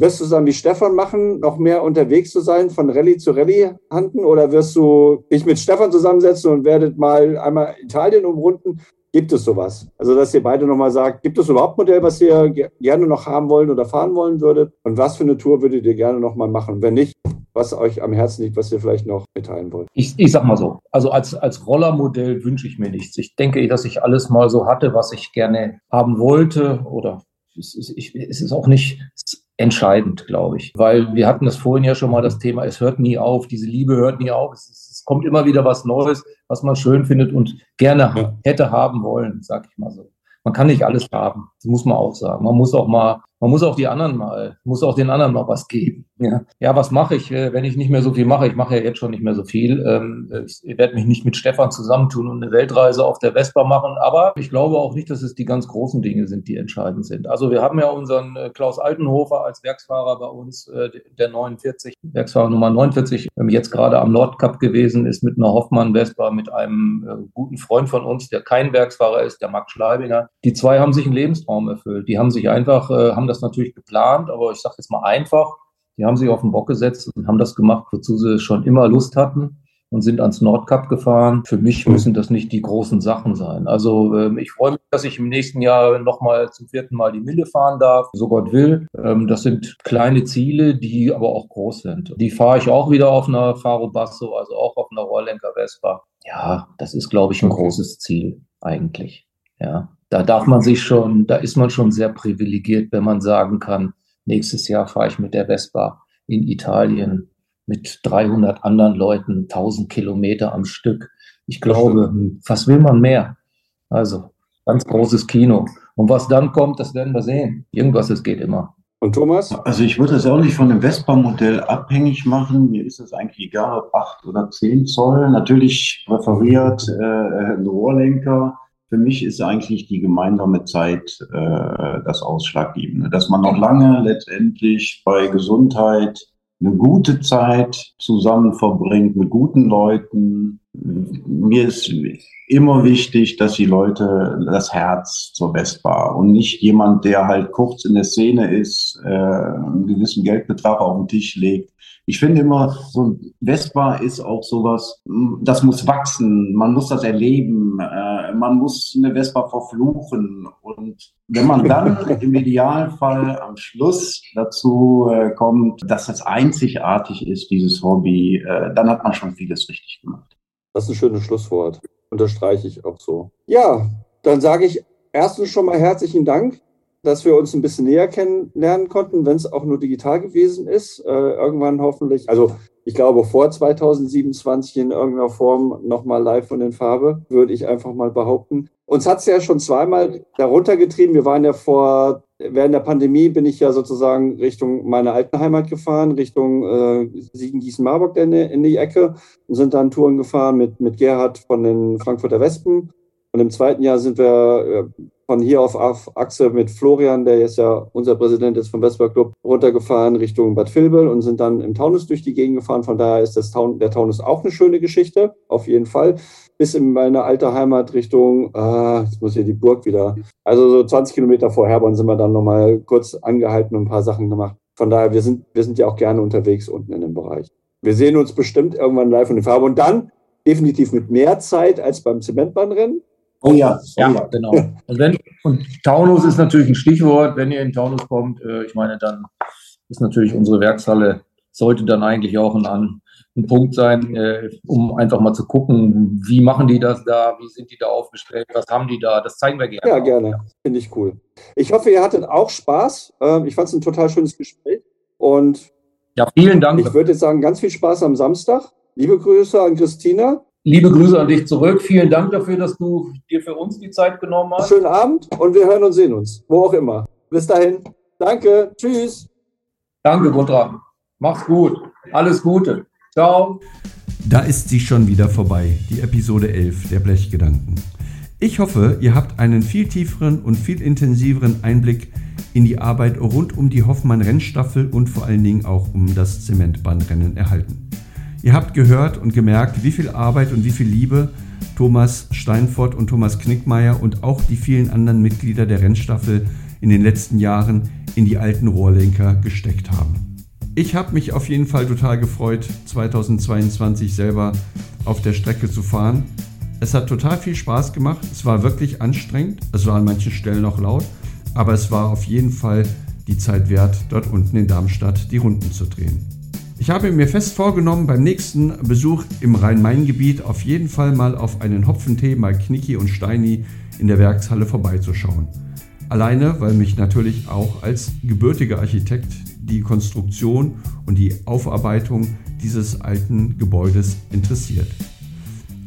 wirst du es dann wie Stefan machen, noch mehr unterwegs zu sein, von Rallye zu Rallye handen? Oder wirst du dich mit Stefan zusammensetzen und werdet mal einmal Italien umrunden? Gibt es sowas? Also, dass ihr beide nochmal sagt, gibt es überhaupt ein Modell, was ihr gerne noch haben wollen oder fahren wollen würdet? Und was für eine Tour würdet ihr gerne nochmal machen? Wenn nicht, was euch am Herzen liegt, was ihr vielleicht noch mitteilen wollt? Ich, ich sag mal so, also als, als Rollermodell wünsche ich mir nichts. Ich denke, dass ich alles mal so hatte, was ich gerne haben wollte oder es ist, ich, es ist auch nicht, entscheidend, glaube ich. Weil wir hatten das vorhin ja schon mal das Thema, es hört nie auf, diese Liebe hört nie auf. Es, es kommt immer wieder was Neues, was man schön findet und gerne ja. hätte haben wollen, sag ich mal so. Man kann nicht alles haben, das muss man auch sagen. Man muss auch mal man muss auch die anderen mal, muss auch den anderen mal was geben. Ja, ja was mache ich, äh, wenn ich nicht mehr so viel mache? Ich mache ja jetzt schon nicht mehr so viel. Ähm, ich werde mich nicht mit Stefan zusammentun und eine Weltreise auf der Vespa machen, aber ich glaube auch nicht, dass es die ganz großen Dinge sind, die entscheidend sind. Also wir haben ja unseren äh, Klaus Altenhofer als Werksfahrer bei uns, äh, der 49, Werksfahrer Nummer 49, ähm, jetzt gerade am Nordcup gewesen ist mit einer Hoffmann Vespa, mit einem guten Freund von uns, der kein Werksfahrer ist, der Max Schleibinger. Die zwei haben sich einen Lebenstraum erfüllt. Die haben sich einfach, haben das natürlich geplant, aber ich sage jetzt mal einfach, die haben sich auf den Bock gesetzt und haben das gemacht, wozu sie schon immer Lust hatten und sind ans Nordkap gefahren. Für mich hm. müssen das nicht die großen Sachen sein. Also ähm, ich freue mich, dass ich im nächsten Jahr nochmal zum vierten Mal die Mille fahren darf, so Gott will. Ähm, das sind kleine Ziele, die aber auch groß sind. Die fahre ich auch wieder auf einer Faro Basso, also auch auf einer Rohrlenker Vespa. Ja, das ist, glaube ich, ein großes Ziel eigentlich. Ja da darf man sich schon, da ist man schon sehr privilegiert, wenn man sagen kann, nächstes Jahr fahre ich mit der Vespa in Italien mit 300 anderen Leuten 1000 Kilometer am Stück. Ich glaube, was will man mehr? Also ganz großes Kino. Und was dann kommt, das werden wir sehen. Irgendwas, es geht immer. Und Thomas? Also ich würde das auch nicht von dem Vespa-Modell abhängig machen. Mir ist es eigentlich egal, ob 8 oder 10 Zoll. Natürlich präferiert äh, ein Rohrlenker für mich ist eigentlich die gemeinsame Zeit äh, das Ausschlaggebende, dass man noch lange letztendlich bei Gesundheit eine gute Zeit zusammen verbringt mit guten Leuten. Mir ist immer wichtig, dass die Leute das Herz zur Vespa und nicht jemand, der halt kurz in der Szene ist, äh, einen gewissen Geldbetrag auf den Tisch legt. Ich finde immer, so ein Vespa ist auch sowas, das muss wachsen, man muss das erleben, äh, man muss eine Vespa verfluchen. Und wenn man dann <laughs> im Idealfall am Schluss dazu äh, kommt, dass das einzigartig ist, dieses Hobby, äh, dann hat man schon vieles richtig gemacht. Das ist ein schönes Schlusswort unterstreiche ich auch so. Ja, dann sage ich erstens schon mal herzlichen Dank, dass wir uns ein bisschen näher kennenlernen konnten, wenn es auch nur digital gewesen ist. Äh, irgendwann hoffentlich, also ich glaube vor 2027 in irgendeiner Form nochmal live und in Farbe, würde ich einfach mal behaupten. Uns hat es ja schon zweimal darunter getrieben. Wir waren ja vor, während der Pandemie bin ich ja sozusagen Richtung meiner alten Heimat gefahren, Richtung äh, Siegen-Gießen-Marburg in, in, die Ecke und sind dann Touren gefahren mit, mit Gerhard von den Frankfurter Wespen. Und im zweiten Jahr sind wir äh, von hier auf, auf Achse mit Florian, der jetzt ja unser Präsident ist vom Vespa Club, runtergefahren Richtung Bad Vilbel und sind dann im Taunus durch die Gegend gefahren. Von daher ist das Taun, der Taunus auch eine schöne Geschichte, auf jeden Fall bis in meine alte Heimat Richtung, ah, jetzt muss hier die Burg wieder. Also so 20 Kilometer vor Herborn sind wir dann nochmal kurz angehalten und ein paar Sachen gemacht. Von daher, wir sind, wir sind ja auch gerne unterwegs unten in dem Bereich. Wir sehen uns bestimmt irgendwann live in der Farbe und dann definitiv mit mehr Zeit als beim Zementbahnrennen. Oh ja, oh ja, ja, genau. Und, wenn, und Taunus ist natürlich ein Stichwort. Wenn ihr in Taunus kommt, äh, ich meine, dann ist natürlich unsere Werkshalle, sollte dann eigentlich auch ein, ein Punkt sein, äh, um einfach mal zu gucken, wie machen die das da, wie sind die da aufgestellt, was haben die da, das zeigen wir gerne. Ja, gerne, finde ich cool. Ich hoffe, ihr hattet auch Spaß. Ähm, ich fand es ein total schönes Gespräch und ja, vielen Dank. Ich würde jetzt sagen, ganz viel Spaß am Samstag. Liebe Grüße an Christina. Liebe Grüße an dich zurück. Vielen Dank dafür, dass du dir für uns die Zeit genommen hast. Schönen Abend und wir hören und sehen uns, wo auch immer. Bis dahin. Danke. Tschüss. Danke, Gundram. Mach's gut. Alles Gute. Ciao. Da ist sie schon wieder vorbei, die Episode 11 der Blechgedanken. Ich hoffe, ihr habt einen viel tieferen und viel intensiveren Einblick in die Arbeit rund um die Hoffmann-Rennstaffel und vor allen Dingen auch um das Zementbahnrennen erhalten. Ihr habt gehört und gemerkt, wie viel Arbeit und wie viel Liebe Thomas Steinfort und Thomas Knickmeier und auch die vielen anderen Mitglieder der Rennstaffel in den letzten Jahren in die alten Rohrlenker gesteckt haben. Ich habe mich auf jeden Fall total gefreut, 2022 selber auf der Strecke zu fahren. Es hat total viel Spaß gemacht. Es war wirklich anstrengend. Es war an manchen Stellen noch laut. Aber es war auf jeden Fall die Zeit wert, dort unten in Darmstadt die Runden zu drehen. Ich habe mir fest vorgenommen, beim nächsten Besuch im Rhein-Main-Gebiet auf jeden Fall mal auf einen Hopfentee bei Knicki und Steini in der Werkshalle vorbeizuschauen. Alleine, weil mich natürlich auch als gebürtiger Architekt die Konstruktion und die Aufarbeitung dieses alten Gebäudes interessiert.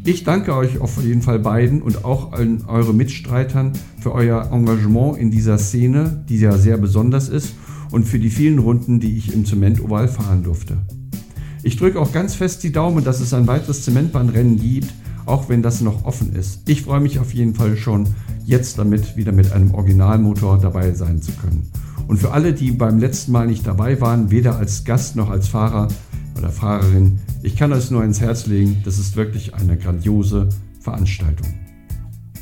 Ich danke euch auf jeden Fall beiden und auch allen eure Mitstreitern für euer Engagement in dieser Szene, die ja sehr besonders ist und für die vielen Runden, die ich im Zement-Oval fahren durfte. Ich drücke auch ganz fest die Daumen, dass es ein weiteres Zementbahnrennen gibt, auch wenn das noch offen ist. Ich freue mich auf jeden Fall schon, jetzt damit wieder mit einem Originalmotor dabei sein zu können. Und für alle, die beim letzten Mal nicht dabei waren, weder als Gast noch als Fahrer oder Fahrerin, ich kann euch nur ins Herz legen, das ist wirklich eine grandiose Veranstaltung.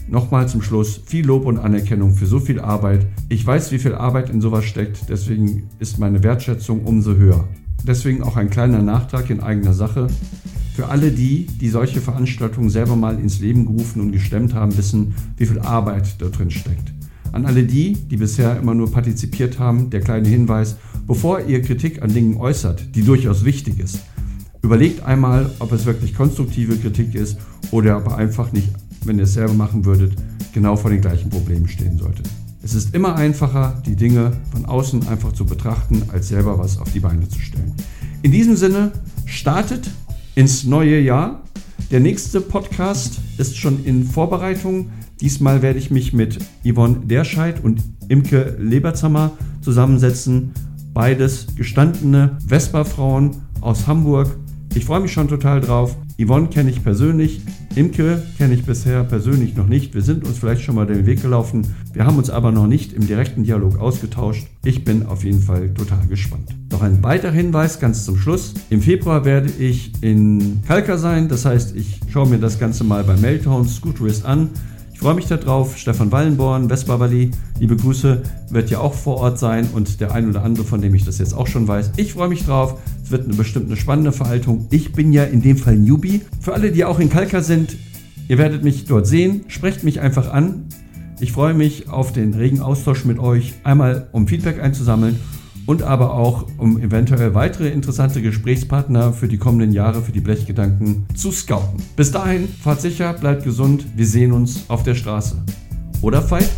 Nochmal zum Schluss viel Lob und Anerkennung für so viel Arbeit. Ich weiß, wie viel Arbeit in sowas steckt, deswegen ist meine Wertschätzung umso höher. Deswegen auch ein kleiner Nachtrag in eigener Sache. Für alle die, die solche Veranstaltungen selber mal ins Leben gerufen und gestemmt haben, wissen, wie viel Arbeit da drin steckt. An alle die, die bisher immer nur partizipiert haben, der kleine Hinweis, bevor ihr Kritik an Dingen äußert, die durchaus wichtig ist, überlegt einmal, ob es wirklich konstruktive Kritik ist oder ob einfach nicht, wenn ihr es selber machen würdet, genau vor den gleichen Problemen stehen solltet. Es ist immer einfacher, die Dinge von außen einfach zu betrachten, als selber was auf die Beine zu stellen. In diesem Sinne, startet ins neue Jahr. Der nächste Podcast ist schon in Vorbereitung. Diesmal werde ich mich mit Yvonne Derscheid und Imke Leberzammer zusammensetzen. Beides gestandene Vespa-Frauen aus Hamburg. Ich freue mich schon total drauf. Yvonne kenne ich persönlich. Imke kenne ich bisher persönlich noch nicht. Wir sind uns vielleicht schon mal den Weg gelaufen. Wir haben uns aber noch nicht im direkten Dialog ausgetauscht. Ich bin auf jeden Fall total gespannt. Noch ein weiterer Hinweis ganz zum Schluss. Im Februar werde ich in Kalka sein. Das heißt, ich schaue mir das Ganze mal bei Meltdown Scooterist an freue mich darauf. Stefan Wallenborn, Vespa-Valley, liebe Grüße, wird ja auch vor Ort sein und der ein oder andere, von dem ich das jetzt auch schon weiß. Ich freue mich drauf. Es wird eine bestimmt eine spannende Verhaltung. Ich bin ja in dem Fall Newbie. Für alle, die auch in Kalka sind, ihr werdet mich dort sehen. Sprecht mich einfach an. Ich freue mich auf den regen Austausch mit euch, einmal um Feedback einzusammeln und aber auch um eventuell weitere interessante Gesprächspartner für die kommenden Jahre für die Blechgedanken zu scouten. Bis dahin, fahrt sicher, bleibt gesund, wir sehen uns auf der Straße. Oder Veit?